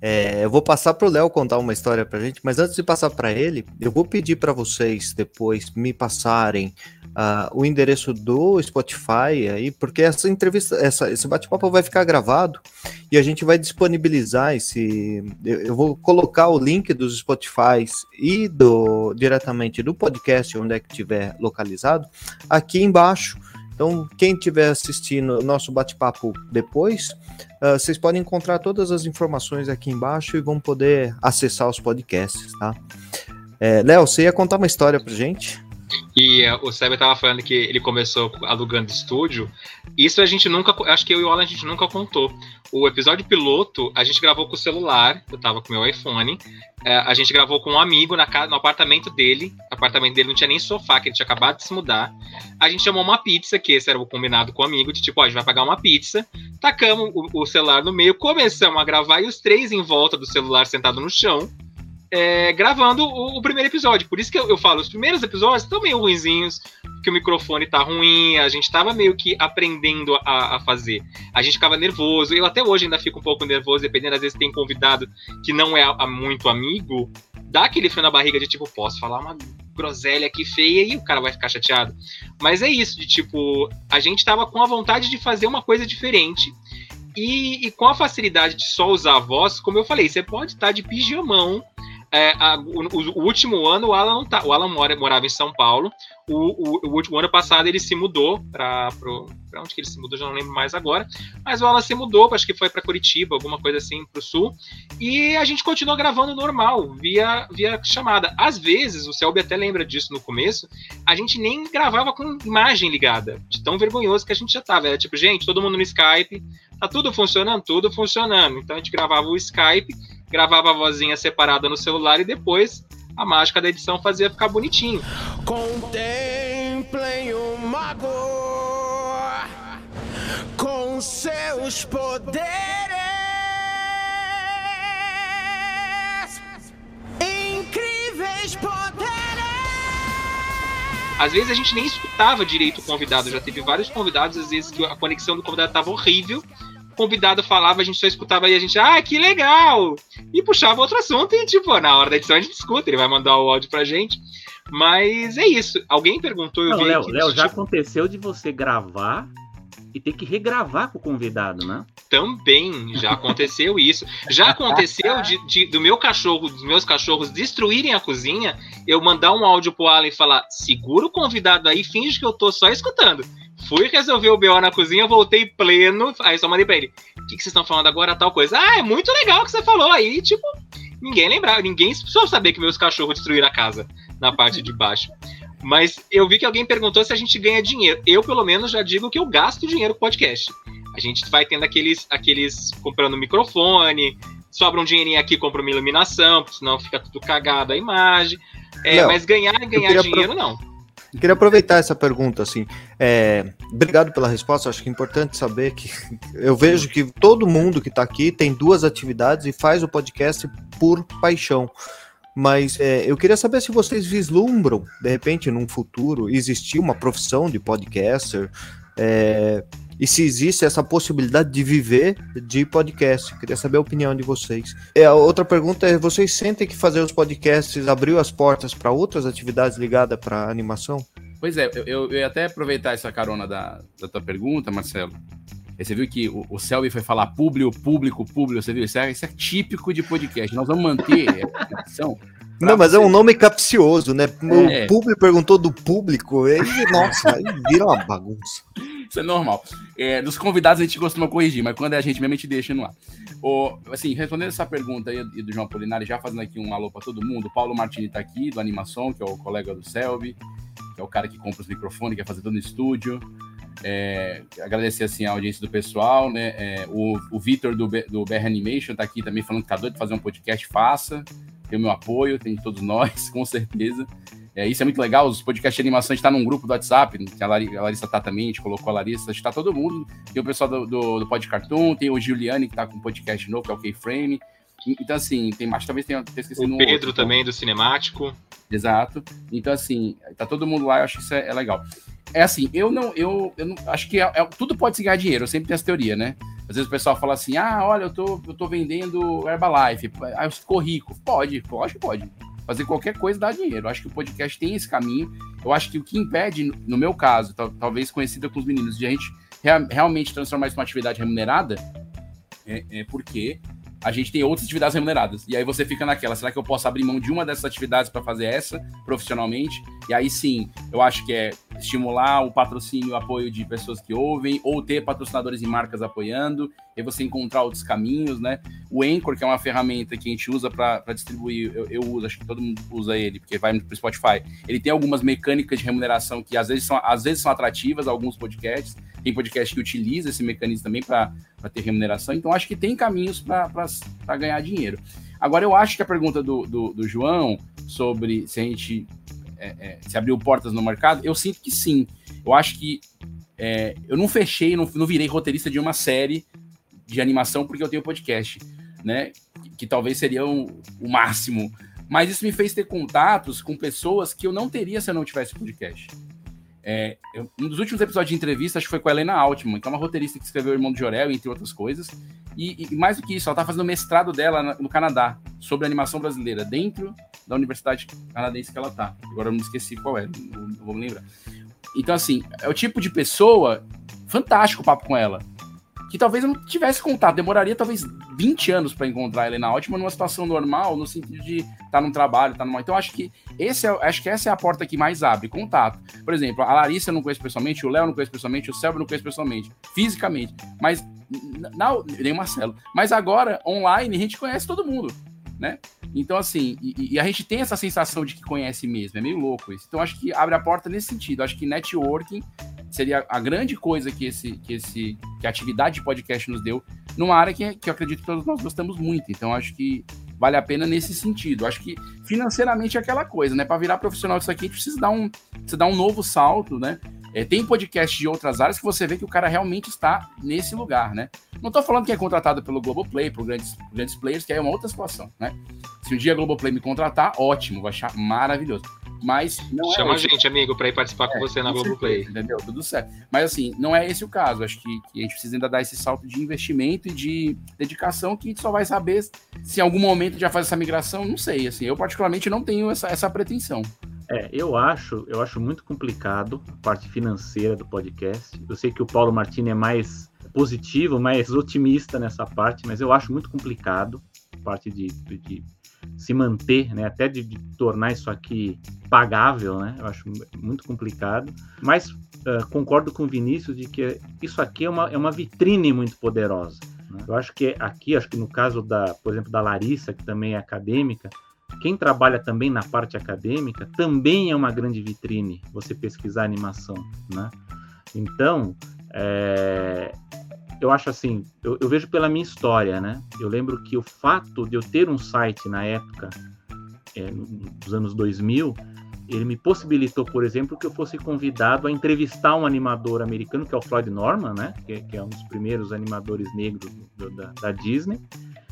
É, eu vou passar para o Léo contar uma história para gente, mas antes de passar para ele, eu vou pedir para vocês depois me passarem uh, o endereço do Spotify aí, porque essa entrevista, essa, esse bate-papo vai ficar gravado e a gente vai disponibilizar esse. Eu, eu vou colocar o link dos Spotify e do diretamente do podcast, onde é que estiver localizado, aqui embaixo. Então, quem estiver assistindo o nosso bate-papo depois, uh, vocês podem encontrar todas as informações aqui embaixo e vão poder acessar os podcasts, tá? É, Léo, você ia contar uma história pra gente? E uh, o Seb tava falando que ele começou alugando estúdio. Isso a gente nunca. Acho que eu e o Alan a gente nunca contou. O episódio piloto a gente gravou com o celular. Eu tava com meu iPhone. Uh, a gente gravou com um amigo na casa, no apartamento dele. O apartamento dele não tinha nem sofá, que ele tinha acabado de se mudar. A gente chamou uma pizza, que esse era o combinado com o amigo, de tipo, ó, a gente vai pagar uma pizza. Tacamos o, o celular no meio, começamos a gravar e os três em volta do celular sentado no chão é, gravando o, o, primeiro episódio. Por isso que eu, eu, falo, os primeiros episódios estão meio ruinzinhos, porque o microfone tá ruim, a gente tava meio que aprendendo a, a, fazer. A gente ficava nervoso, eu até hoje ainda fico um pouco nervoso, dependendo, às vezes tem convidado que não é a, muito amigo, dá aquele frio na barriga de tipo, posso falar uma groselha aqui feia e o cara vai ficar chateado. Mas é isso, de tipo, a gente tava com a vontade de fazer uma coisa diferente. E, e com a facilidade de só usar a voz, como eu falei, você pode estar tá de pijamão é, a, o, o, último ano o Alan tá, o Alan mora, morava em São Paulo. O, o, o último ano passado ele se mudou para para onde que ele se mudou, já não lembro mais agora. Mas o Alan se mudou, acho que foi para Curitiba, alguma coisa assim, para o sul. E a gente continuou gravando normal, via, via chamada. Às vezes, o Selby até lembra disso no começo, a gente nem gravava com imagem ligada, de tão vergonhoso que a gente já tava. Era tipo, gente, todo mundo no Skype, tá tudo funcionando? Tudo funcionando. Então a gente gravava o Skype, gravava a vozinha separada no celular e depois a mágica da edição fazia ficar bonitinho. Contemplem o mago com seus poderes. Incríveis poderes. Às vezes a gente nem escutava direito o convidado. Já teve vários convidados, às vezes, que a conexão do convidado estava horrível. Convidado falava, a gente só escutava e a gente, ah, que legal! E puxava outro assunto e, tipo, na hora da edição a gente escuta, ele vai mandar o áudio pra gente. Mas é isso. Alguém perguntou, eu Não, vi Léo, aqui, Léo, já tipo, aconteceu de você gravar e ter que regravar com o convidado, né? Também já aconteceu (laughs) isso. Já aconteceu de, de- do meu cachorro, dos meus cachorros destruírem a cozinha, eu mandar um áudio pro Alan e falar: segura o convidado aí, finge que eu tô só escutando. Fui resolver o BO na cozinha, voltei pleno, aí só mandei pra ele: o que, que vocês estão falando agora? Tal coisa. Ah, é muito legal o que você falou. Aí, tipo, ninguém lembrava, ninguém precisou saber que meus cachorros destruíram a casa na parte de baixo. Mas eu vi que alguém perguntou se a gente ganha dinheiro. Eu, pelo menos, já digo que eu gasto dinheiro com podcast. A gente vai tendo aqueles, aqueles comprando microfone, sobra um dinheirinho aqui, compra uma iluminação, porque senão fica tudo cagado a imagem. É, mas ganhar, ganhar dinheiro, apro- não. Queria aproveitar essa pergunta, assim. é, obrigado pela resposta. Acho que é importante saber que (laughs) eu vejo que todo mundo que está aqui tem duas atividades e faz o podcast por paixão. Mas é, eu queria saber se vocês vislumbram, de repente, num futuro, existir uma profissão de podcaster é, e se existe essa possibilidade de viver de podcast. Queria saber a opinião de vocês. É, a outra pergunta é: vocês sentem que fazer os podcasts abriu as portas para outras atividades ligadas para animação? Pois é, eu, eu, ia até aproveitar essa carona da, da tua pergunta, Marcelo. Você viu que o, o Selby foi falar público, público, público, você viu? Isso é, isso é típico de podcast. Nós vamos manter a tradição. Não, mas é um nome capcioso, né? O É. público perguntou do público, aí, nossa, aí vira uma bagunça. Isso é normal. É, dos convidados a gente costuma corrigir, mas quando é a gente mesmo, a gente deixa no ar. O, assim, respondendo essa pergunta aí do João Polinari, já fazendo aqui um alô para todo mundo, o Paulo Martini tá aqui, do Animação, que é o colega do Selby, que é o cara que compra os microfones, que quer fazer tudo no estúdio. É, agradecer assim a audiência do pessoal, né? É, o o Vitor do, B- do BR Animation tá aqui também falando que tá doido de fazer um podcast, faça. Tem o meu apoio, tem de todos nós, (laughs) com certeza. É, isso é muito legal, os podcasts de animação, a gente tá num grupo do WhatsApp, a, a Larissa tá também, a gente colocou a Larissa, a gente tá todo mundo. Tem o pessoal do, do, do tem o Giuliani que tá com um podcast novo, que é o K-Frame. Então, assim, tem mais, talvez tenha, tenha esquecido O um Pedro outro, então- também, do Cinemático. Exato. Então, assim, tá todo mundo lá, eu acho que isso é, é legal. É assim, eu não, eu, eu não acho que é- é- tudo pode se ganhar dinheiro, eu sempre tenho essa teoria, né? Às vezes o pessoal fala assim: ah, olha, eu tô, eu tô vendendo Herbalife, aí eu ficou rico. Pode, lógico que pode. Fazer qualquer coisa dá dinheiro. Eu acho que o podcast tem esse caminho. Eu acho que o que impede, no- meu caso, tal- talvez conhecida com os meninos, de a gente rea- realmente transformar isso numa atividade remunerada, é, é porque a gente tem outras atividades remuneradas. E aí você fica naquela, será que eu posso abrir mão de uma dessas atividades para fazer essa profissionalmente? E aí sim, eu acho que é estimular o patrocínio, o apoio de pessoas que ouvem, ou ter patrocinadores e marcas apoiando, e você encontrar outros caminhos, né? O Anchor, que é uma ferramenta que a gente usa para distribuir, eu, eu uso, acho que todo mundo usa ele, porque vai pro Spotify. Ele tem algumas mecânicas de remuneração que às vezes são, às vezes são atrativas, alguns podcasts. Tem podcast que utiliza esse mecanismo também para ter remuneração. Então, acho que tem caminhos para ganhar dinheiro. Agora, eu acho que a pergunta do, do, do João sobre se a gente é, é, se abriu portas no mercado, eu sinto que sim. Eu acho que é, eu não fechei, não, não virei roteirista de uma série de animação porque eu tenho podcast, né? Que, que talvez seria o, o máximo. Mas isso me fez ter contatos com pessoas que eu não teria se eu não tivesse podcast. É, eu- um dos últimos episódios de entrevista, acho que foi com a Helena Altman, que é uma roteirista que escreveu O Irmão de Jorel, entre outras coisas. E, e mais do que isso, ela tá fazendo mestrado dela na- no Canadá, sobre animação brasileira, dentro da universidade canadense que ela tá. Agora eu não esqueci qual é, não, não vou me lembrar. Então, assim, é o tipo de pessoa fantástico o papo com ela. Que talvez eu não tivesse contato, demoraria talvez 20 anos para encontrar a Helena Altman numa situação normal, no sentido de estar tá no trabalho, estar tá numa. Então acho que esse é, acho que essa é a porta que mais abre, contato. Por exemplo, a Larissa eu não conheço pessoalmente, o Léo não conheço pessoalmente, o Selva não conheço pessoalmente, fisicamente, mas não, nem o Marcelo. Mas agora, online, a gente conhece todo mundo, né? Então, assim, e, e, a gente tem essa sensação de que conhece mesmo, é meio louco isso. Então, acho que abre a porta nesse sentido. Acho que networking seria a grande coisa que esse que esse que a atividade de podcast nos deu numa área que, que eu acredito que todos nós gostamos muito. Então acho que vale a pena nesse sentido. Acho que financeiramente é aquela coisa, né? Para virar profissional disso aqui, a gente precisa dar um, precisa dar um novo salto, né? É, tem podcast de outras áreas que você vê que o cara realmente está nesse lugar, né? Não estou falando que é contratado pelo Globoplay, por grandes, grandes players, que é uma outra situação, né? Se um dia a Globoplay me contratar, ótimo, vai achar maravilhoso. Mas não é Chama é a gente, amigo, para ir participar é, com você na Globoplay. Entendeu? Tudo certo. Mas assim, não é esse o caso. Acho que, que, a gente precisa ainda dar esse salto de investimento e de dedicação que a gente só vai saber se em algum momento já faz essa migração. Não sei. Assim, eu particularmente não tenho essa, essa pretensão. É, eu acho, eu acho muito complicado a parte financeira do podcast. Eu sei que o Paulo Martini é mais positivo, mais otimista nessa parte, mas eu acho muito complicado a parte de, de se manter, né? Até de, de, tornar isso aqui pagável, né? Eu acho muito complicado. Mas uh, concordo com o Vinícius de que isso aqui é uma, é uma vitrine muito poderosa. Né? Eu acho que aqui, acho que no caso da, por exemplo, da Larissa, que também é acadêmica, quem trabalha também na parte acadêmica também é uma grande vitrine. Você pesquisar animação, né? Então, é, eu acho assim, eu, eu, vejo pela minha história, né? Eu lembro que o fato de eu ter um site na época, é, nos anos 2000, ele me possibilitou, por exemplo, que eu fosse convidado a entrevistar um animador americano, que é o Floyd Norman, né? Que, que é um dos primeiros animadores negros do, da, da, Disney.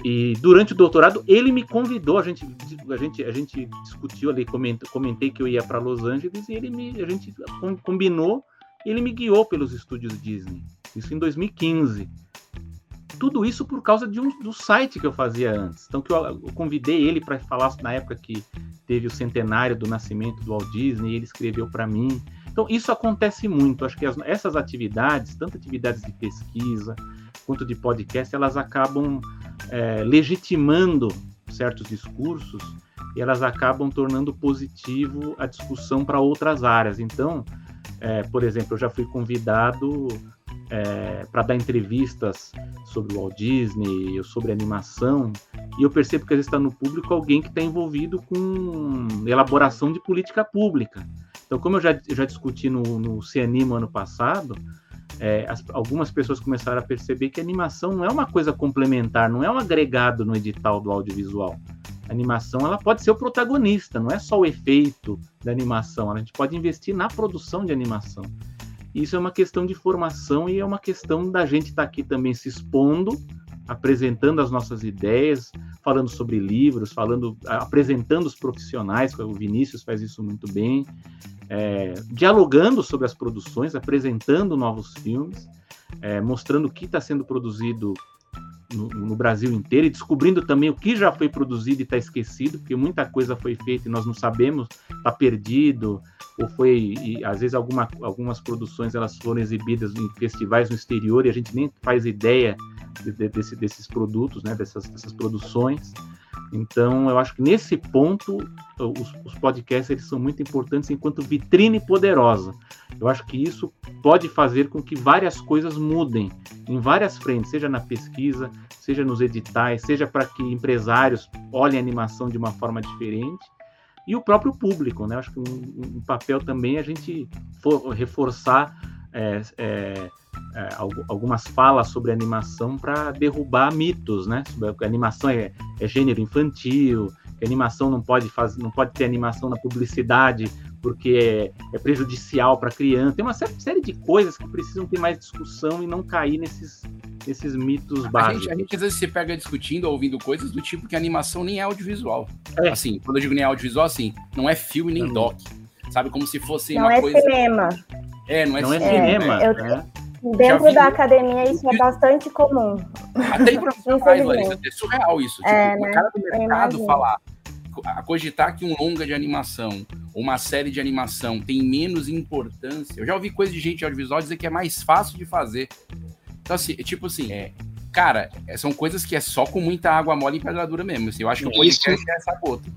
E durante o doutorado, ele me convidou, a gente, a gente, a gente discutiu ali, comentei, que eu ia para Los Angeles, e ele me, a gente combinou, ele me guiou pelos estúdios Disney isso em 2015. Tudo isso por causa de um, do site que eu fazia antes. Então, que eu, eu convidei ele para falar na época que teve o centenário do nascimento do Walt Disney, ele escreveu para mim. Então, isso acontece muito. Acho que as, essas atividades, tanto atividades de pesquisa quanto de podcast, elas acabam é, legitimando certos discursos e elas acabam tornando positivo a discussão para outras áreas. Então, é, por exemplo, eu já fui convidado é, para dar entrevistas sobre o Walt Disney, sobre animação, e eu percebo que às vezes está no público alguém que está envolvido com elaboração de política pública. Então, como eu já, já discuti no, no ano passado, é, as, algumas pessoas começaram a perceber que a animação não é uma coisa complementar, não é um agregado no edital do audiovisual. A animação ela pode ser o protagonista, não é só o efeito da animação. A gente pode investir na produção de animação. Isso é uma questão de formação e é uma questão da gente estar tá aqui também se expondo, apresentando as nossas ideias, falando sobre livros, falando, apresentando os profissionais, o Vinícius faz isso muito bem, é, dialogando sobre as produções, apresentando novos filmes, é, mostrando o que está sendo produzido no, no, Brasil inteiro e descobrindo também o que já foi produzido e está esquecido, porque muita coisa foi feita e nós não sabemos, está perdido, ou foi, e, às vezes alguma, algumas produções elas foram exibidas em festivais no exterior e a gente nem faz ideia de, de, desse, desses produtos, né, dessas, dessas produções. Então, eu acho que nesse ponto, os, os podcasts eles são muito importantes enquanto vitrine poderosa. Eu acho que isso pode fazer com que várias coisas mudem em várias frentes, seja na pesquisa, seja nos editais, seja para que empresários olhem a animação de uma forma diferente e o próprio público, né? Acho que um, um papel também é a gente for, reforçar é, é, é, algumas falas sobre animação para derrubar mitos, né? A animação é, é gênero infantil, que animação não pode fazer, não pode ter animação na publicidade porque é, é prejudicial para a criança. Tem uma série de coisas que precisam ter mais discussão e não cair nesses, nesses mitos básicos. A gente, a gente às vezes se pega discutindo, ouvindo coisas do tipo que animação nem é audiovisual. É. Assim, quando eu digo nem é audiovisual, assim, não é filme nem doc. Sabe, como se fosse não uma é coisa... Cinema. É, não é, não cinema. É cinema. É, eu... Dentro da academia isso é (laughs) bastante comum. Até em profissionais, (laughs) Larissa, é surreal isso. Tipo, é, né? cara do mercado falar cogitar que um longa de animação ou uma série de animação tem menos importância. Eu já ouvi coisa de gente audiovisual dizer que é mais fácil de fazer. Então, assim, tipo assim, é, cara, é, são coisas que é só com muita água mole e pedradura mesmo. Assim, eu acho que o Isso. podcast é essa gota.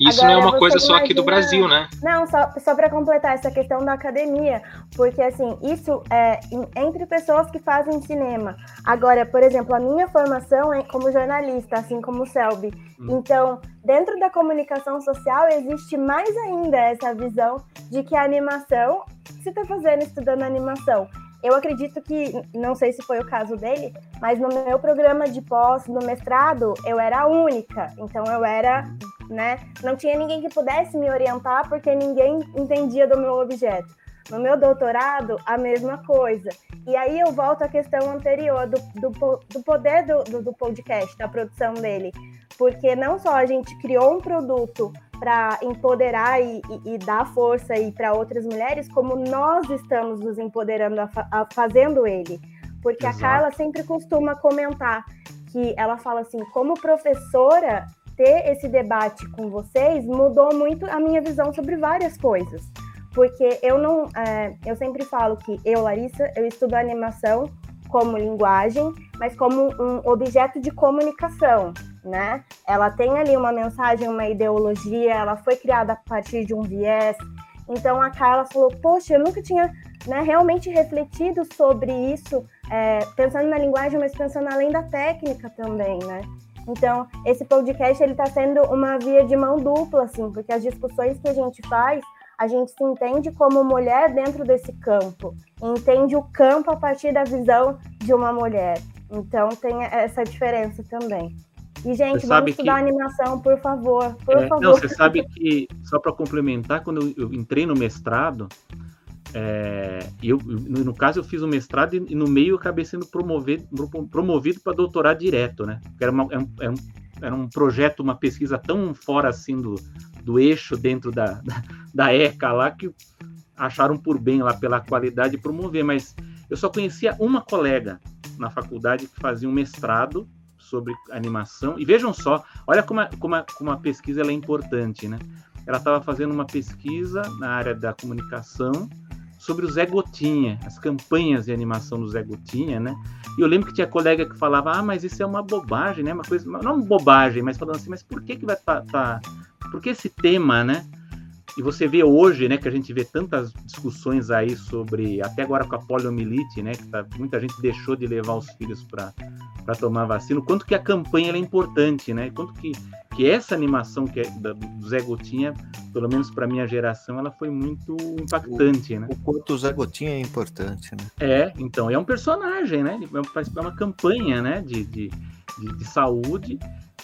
Isso Agora, não é uma coisa só aqui do imagina- Brasil, né? Não, só, só para completar essa questão da academia, porque assim, isso é entre pessoas que fazem cinema. Agora, por exemplo, a minha formação é como jornalista, assim como o Selby. Então, dentro da comunicação social, existe mais ainda essa visão de que a animação, você está fazendo estudando animação? Eu acredito que, não sei se foi o caso dele, mas no meu programa de pós, no mestrado, eu era a única. Então eu era, né? Não tinha ninguém que pudesse me orientar porque ninguém entendia do meu objeto. No meu doutorado, a mesma coisa. E aí eu volto à questão anterior do, do, do poder do, do, do podcast, da produção dele. Porque não só a gente criou um produto para empoderar e, e- e dar força aí para outras mulheres, como nós estamos nos empoderando a a- fazendo ele. Porque Exato. a Carla sempre costuma comentar que ela fala assim, como professora, ter esse debate com vocês mudou muito a minha visão sobre várias coisas. Porque eu não. é, eu sempre falo que eu, Larissa, eu estudo animação como linguagem, mas como um objeto de comunicação, né? Ela tem ali uma mensagem, uma ideologia, ela foi criada a partir de um viés. Então a Carla falou: Poxa, eu nunca tinha né, realmente refletido sobre isso, é, pensando na linguagem, mas pensando além da técnica também, né? Então, esse podcast ele está sendo uma via de mão dupla, assim, porque as discussões que a gente faz, a gente se entende como mulher dentro desse campo, entende o campo a partir da visão de uma mulher. Então, tem essa diferença também. E, gente, Você vamos estudar que- animação, por favor, por É, favor. não, você sabe que, só para complementar, quando eu, eu entrei no mestrado, é, eu, no, no caso eu fiz o mestrado e, e no meio eu acabei sendo promovido, promovido para doutorado direto, né? Era, uma- era um, era um- era um projeto, uma pesquisa tão fora assim do, do eixo dentro da, da, da ECA lá que acharam por bem lá pela qualidade promover, mas eu só conhecia uma colega na faculdade que fazia um mestrado sobre animação. E vejam só, olha como a, como a, como a pesquisa é importante, né? Ela estava fazendo uma pesquisa na área da comunicação sobre o Zé Gotinha, as campanhas de animação do Zé Gotinha, né? E eu lembro que tinha colega que falava, ah, mas isso é uma bobagem, né? Uma coisa, não uma bobagem, mas falando assim, mas por que que vai tá, tá- por que esse tema, né? E você vê hoje, né, que a gente vê tantas discussões aí sobre, até agora com a poliomielite, né, que tá- muita gente deixou de levar os filhos para para tomar vacina, o quanto que a campanha é importante, né? Quanto que, que essa animação que é da- do Zé Gotinha, pelo menos para minha geração, ela foi muito impactante, né? O quanto o Zé Gotinha é importante, né? É, então, é um personagem, né? Ele faz é uma campanha, né, de, de, de, de saúde.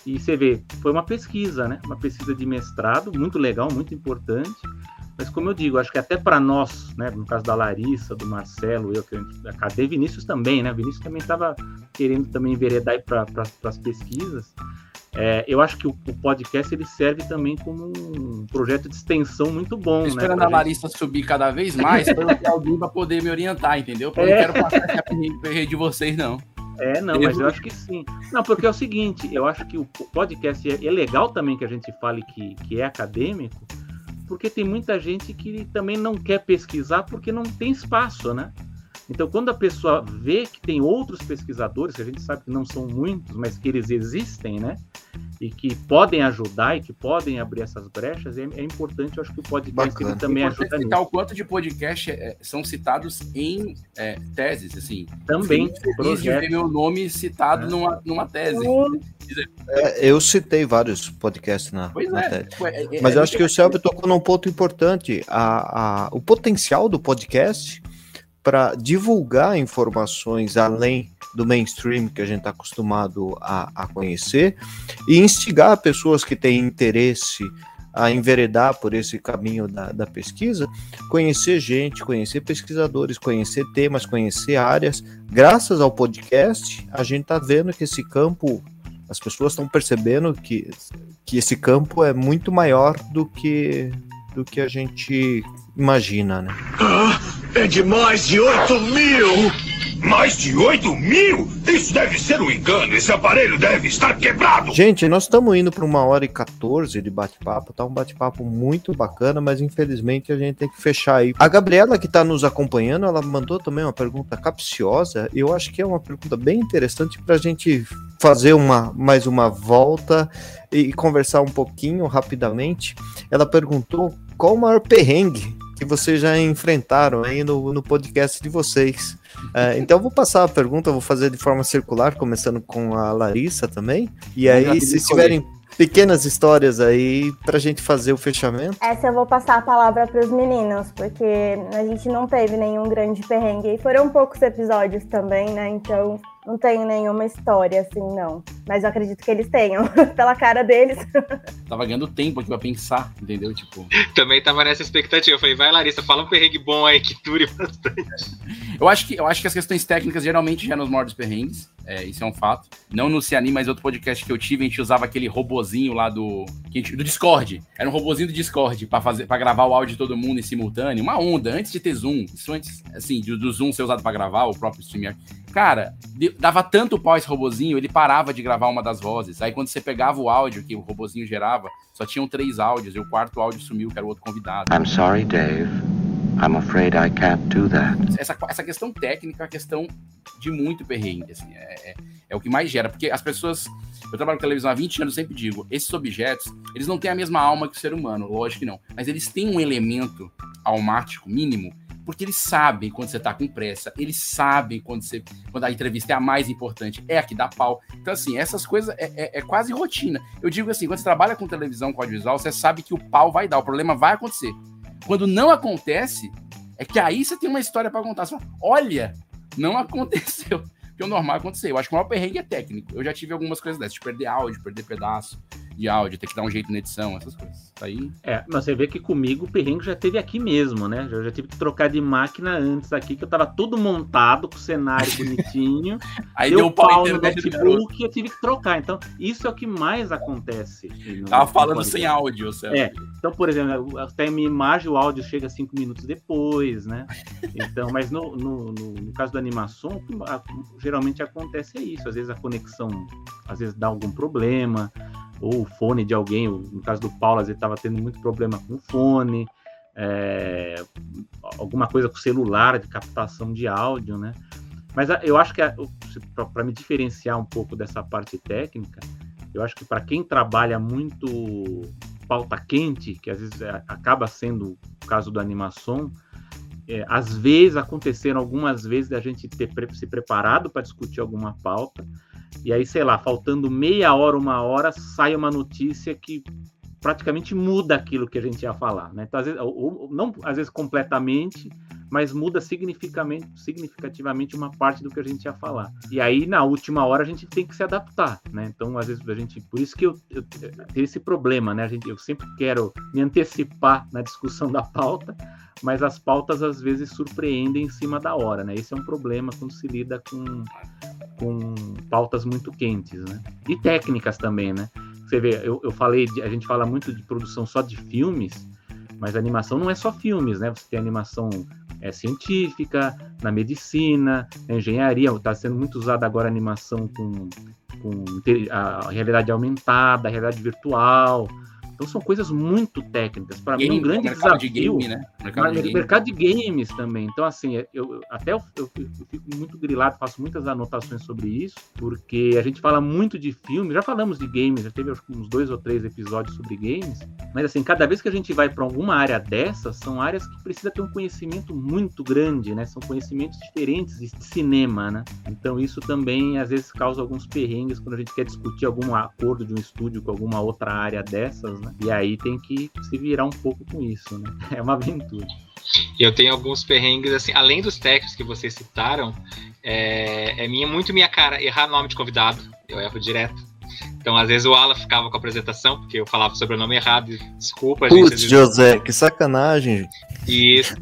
E você vê, foi uma pesquisa, né? Uma pesquisa de mestrado, muito legal, muito importante. Mas como eu digo, acho que até para nós, né, no caso da Larissa, do Marcelo, eu, que a gente- cadê Vinícius também, né? Vinícius também estava querendo também enveredar para pra, as pesquisas. É, eu acho que o, o podcast ele serve também como um projeto de extensão muito bom, né? esperando pra a gente- Larissa subir cada vez mais para eu alguém para poder me orientar, entendeu? Porque eu É. não quero passar essa de vocês, não. É, não, mas eu acho que sim. Não, porque é o seguinte, eu acho que o podcast é, é legal também que a gente fale que, que é acadêmico, porque tem muita gente que também não quer pesquisar porque não tem espaço, né? Então, quando a pessoa vê que tem outros pesquisadores, que a gente sabe que não são muitos, mas que eles existem, né? E que podem ajudar e que podem abrir essas brechas, é, é importante, eu acho que o podcast ele também Importante ajuda citar nisso. o quanto de podcast é, são citados em é, teses, assim. Também, feliz de ver meu nome citado numa, numa tese. É, eu citei vários podcasts na, Pois na é, TED. tipo, é- é- Mas é eu acho que o Selby tocou num ponto importante. A, a- o potencial do podcast para divulgar informações além do mainstream que a gente está acostumado a, a conhecer e instigar pessoas que têm interesse a enveredar por esse caminho da, da pesquisa, conhecer gente, conhecer pesquisadores, conhecer temas, conhecer áreas. Graças ao podcast, a gente está vendo que esse campo, as pessoas estão percebendo que, que esse campo é muito maior do que, do que a gente imagina, né? É de mais de 8 mil! Mais de 8 mil? Isso deve ser um engano. Esse aparelho deve estar quebrado. Gente, nós estamos indo para uma hora e 14 de bate-papo. Tá um bate-papo muito bacana, mas infelizmente a gente tem que fechar aí. A Gabriela, que está nos acompanhando, ela mandou também uma pergunta capciosa. Eu acho que é uma pergunta bem interessante para a gente fazer uma, mais uma volta e conversar um pouquinho rapidamente. Ela perguntou qual o maior perrengue que vocês já enfrentaram aí no, no podcast de vocês. É, então eu vou passar a pergunta, vou fazer de forma circular, começando com a Larissa também. E aí, se tiverem pequenas histórias aí pra gente fazer o fechamento. Essa eu vou passar a palavra para os meninos, porque a gente não teve nenhum grande perrengue. E foram poucos episódios também, né? Então não tenho nenhuma história assim, não. Mas eu acredito que eles tenham, (laughs) pela cara deles. Tava ganhando tempo aqui pra pensar, entendeu? Tipo. Também tava nessa expectativa. Eu falei, vai, Larissa, fala um perrengue bom aí que dure bastante. Eu acho que, eu acho que as questões técnicas geralmente já nos mordos perrengues. É, isso é um fato. Não no Ciani, mas outro podcast que eu tive, a gente usava aquele robozinho lá do. Gente, do Discord. Era um robozinho do Discord pra, fazer, pra gravar o áudio de todo mundo em simultâneo. Uma onda, antes de ter Zoom. Isso antes, assim, do, do Zoom ser usado pra gravar, o próprio StreamYard. Cara, dava tanto pau esse robozinho, ele parava de gravar uma das vozes. Aí quando você pegava o áudio que o robozinho gerava, só tinham três áudios, e o quarto áudio sumiu, que era o outro convidado. I'm sorry, Dave. I'm afraid I can't do that. Essa, essa questão técnica é uma questão de muito perrengue, assim, é, é, é, o que mais gera, porque as pessoas, eu trabalho com televisão há 20 anos, sempre digo, esses objetos, eles não têm a mesma alma que o ser humano, lógico que não, mas eles têm um elemento almático mínimo porque eles sabem quando você tá com pressa, eles sabem quando você quando a entrevista é a mais importante, é a que dá pau. Então, assim, essas coisas é, é, é, quase rotina. Eu digo assim, quando você trabalha com televisão, com audiovisual, você sabe que o pau vai dar, o problema vai acontecer. Quando não acontece, é que aí você tem uma história para contar. Você fala, olha, não (laughs) aconteceu. Porque o normal aconteceu. Eu acho que o maior perrengue é técnico. Eu já tive algumas coisas dessas, de perder áudio, perder pedaço de áudio, ter que dar um jeito na edição, essas coisas. Aí... É, mas você vê que comigo o perrengue já teve aqui mesmo, né? Eu já tive que trocar de máquina antes aqui, que eu tava tudo montado, com o cenário bonitinho. (laughs) Aí deu, deu pau no notebook e eu tive que trocar. Então, isso é o que mais acontece. Tava falando sem áudio, certo? É. Então, por exemplo, até a minha imagem, o áudio chega cinco minutos depois, né? Então, mas no, no, no, no caso da animação, geralmente acontece é isso. Às vezes a conexão, às vezes dá algum problema ou o fone de alguém, no caso do Paulo, ele estava tendo muito problema com o fone, é, alguma coisa com o celular de captação de áudio, né? Mas eu acho que para me diferenciar um pouco dessa parte técnica, eu acho que para quem trabalha muito pauta quente, que às vezes é, acaba sendo o caso do animação, é, às vezes aconteceram algumas vezes da gente ter se preparado para discutir alguma pauta, e aí, sei lá, faltando meia hora, uma hora, sai uma notícia que praticamente muda aquilo que a gente ia falar, né? Então, às vezes, ou, não às vezes completamente, mas muda significativamente, uma parte do que a gente ia falar. E aí, na última hora, a gente tem que se adaptar, né? Então, às vezes, a gente. Por isso que eu, eu, eu esse problema, né? A gente, eu sempre quero me antecipar na discussão (laughs) da pauta, mas as pautas às vezes surpreendem em cima da hora, né? Esse é um problema quando se lida com, com pautas muito quentes, né? E técnicas também, né? Você vê, eu, eu falei, de, a gente fala muito de produção só de filmes, mas animação não é só filmes, né? Você tem animação é, científica, na medicina, na engenharia, está sendo muito usada agora animação com, com a realidade aumentada, a realidade virtual, então são coisas muito técnicas. Para mim, um grande mercado desafio. De game, né? Mercado, de, game. mercado de games também. Então, assim, eu, até eu, eu, eu, fico muito grilado, faço muitas anotações sobre isso, porque a gente fala muito de filme, já falamos de games, já teve uns dois ou três episódios sobre games, mas assim, cada vez que a gente vai para alguma área dessas, são áreas que precisa ter um conhecimento muito grande, né? São conhecimentos diferentes de cinema, né? Então isso também às vezes causa alguns perrengues quando a gente quer discutir algum acordo de um estúdio com alguma outra área dessas, né? Né? E aí tem que se virar um pouco com isso, né? (laughs) É uma aventura. Eu tenho alguns perrengues, assim, além dos técnicos que vocês citaram, é, é minha, muito minha cara errar nome de convidado, eu erro direto. Então, às vezes o Alan ficava com a apresentação, porque eu falava sobre o nome errado. Desculpa, gente. Putz, José, que sacanagem. Isso.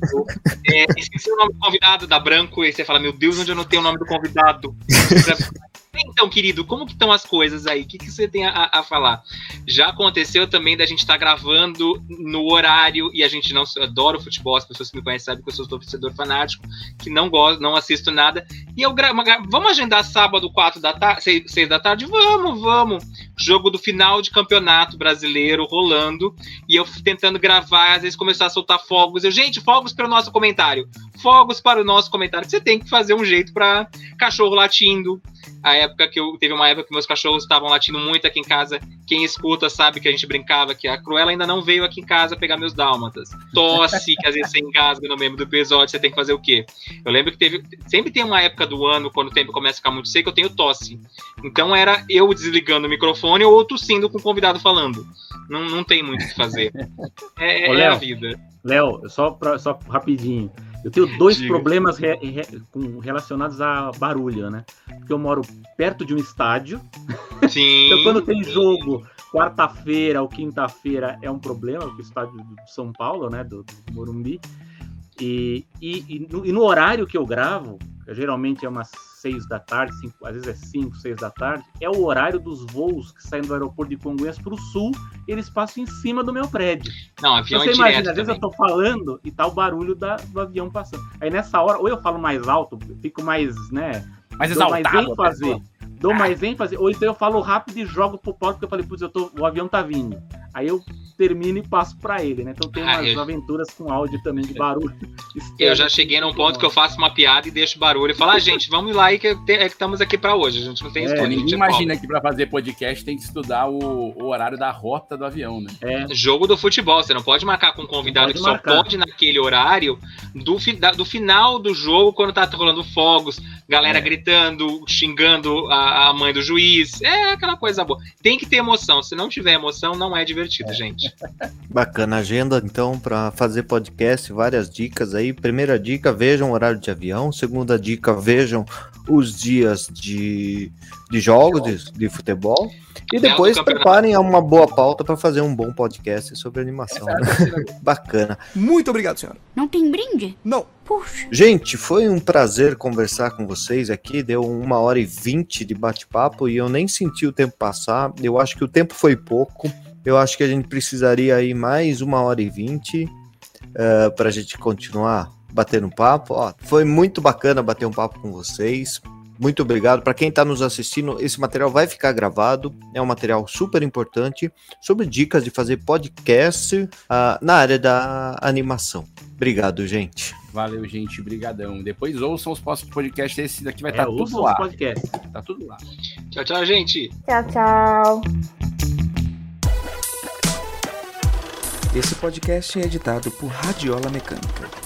é, esqueci o nome do convidado da Branco, e você fala, meu Deus, onde eu não tenho o nome do convidado? (laughs) Então, querido, como que estão as coisas aí? O que, que você tem a, a falar? Já aconteceu também da gente estar tá gravando no horário e a gente não adora o futebol, as pessoas que me conhecem sabem que eu sou torcedor fanático, que não gosto, não assisto nada. E eu gravo, vamos agendar sábado, 4 da tarde, 6, 6 da tarde? Vamos, vamos. Jogo do final de campeonato brasileiro rolando e eu tentando gravar, às vezes começar a soltar fogos. Eu, gente, fogos para o nosso comentário. Fogos para o nosso comentário. Você tem que fazer um jeito para cachorro latindo, a época que eu teve uma época que meus cachorros estavam latindo muito aqui em casa. Quem escuta sabe que a gente brincava que a Cruella ainda não veio aqui em casa pegar meus dálmatas. Tosse, que às vezes você engasga no mesmo do episódio, você tem que fazer o quê? Eu lembro que teve. Sempre tem uma época do ano, quando o tempo começa a ficar muito seco, eu tenho tosse. Então era eu desligando o microfone ou tossindo com o convidado falando. Não, não tem muito o que fazer. É, Ô, é Léo, a vida. Léo, só, pra, só rapidinho. Eu tenho dois Diga. problemas re- re- com- relacionados a barulho, né? Porque eu moro perto de um estádio. Sim. então, quando tem jogo, quarta-feira ou quinta-feira é um problema, porque o estádio do São Paulo, né? Do, do Morumbi. E, e, e no, e no horário que eu gravo, geralmente é umas seis da tarde, cinco, às vezes é cinco, seis da tarde, é o horário dos voos que saem do aeroporto de Congonhas para o sul, e eles passam em cima do meu prédio. Não, avião Então, é você imagina, direto às vezes eu também. tô falando e tá o barulho da- do avião passando. Aí nessa hora, ou eu falo mais alto, fico mais, né? Mais mais exaltado, a ênfase. Dou mais ênfase, ou então eu falo rápido e jogo pro Paulo, porque eu falei, putz, eu tô, o avião tá vindo. Aí eu termino e passo pra ele, né? Então tem Ah, umas eu- aventuras com áudio também de barulho. (laughs) Eu já cheguei num ponto que eu faço uma piada e deixo barulho e falo, ah, gente, vamos lá aí que, te- é que estamos aqui pra hoje. A gente não tem É, escolha. a gente ninguém é imagina que pra fazer podcast tem que estudar o, o horário da rota do avião, né? É. Jogo do futebol, você não pode marcar com um convidado que pode só marcar. pode naquele horário do, fi- da- do final do jogo, quando tá rolando fogos, galera gritando, xingando a, a mãe do juiz. É aquela coisa boa. Tem que ter emoção. Se não tiver emoção, não é divertido, gente. Bacana agenda, então, para fazer podcast, várias dicas aí. Primeira dica, vejam o horário de avião. Segunda dica, vejam os dias de, de jogos de, de futebol. E depois preparem uma boa pauta para fazer um bom podcast sobre animação. né? (laughs) Bacana. Muito obrigado, senhora. Não tem brinde? Não. Puxa. Gente, foi um prazer conversar com vocês aqui. Deu uma hora e vinte de bate-papo e eu nem senti o tempo passar. Eu acho que o tempo foi pouco. Eu acho que a gente precisaria aí mais uma hora e vinte para a gente continuar batendo papo. Ó, foi muito bacana bater um papo com vocês. Muito obrigado. Para quem está nos assistindo, esse material vai ficar gravado. É um material super importante sobre dicas de fazer podcast ah, na área da animação. Obrigado, gente. Valeu, gente. Brigadão. Depois ouçam os próximos podcasts. Esse daqui vai É, estar ouçam tudo os lá. podcasts. Tá tudo lá. Tchau, tchau, gente. Tchau, tchau. Esse podcast é editado por Radiola Mecânica.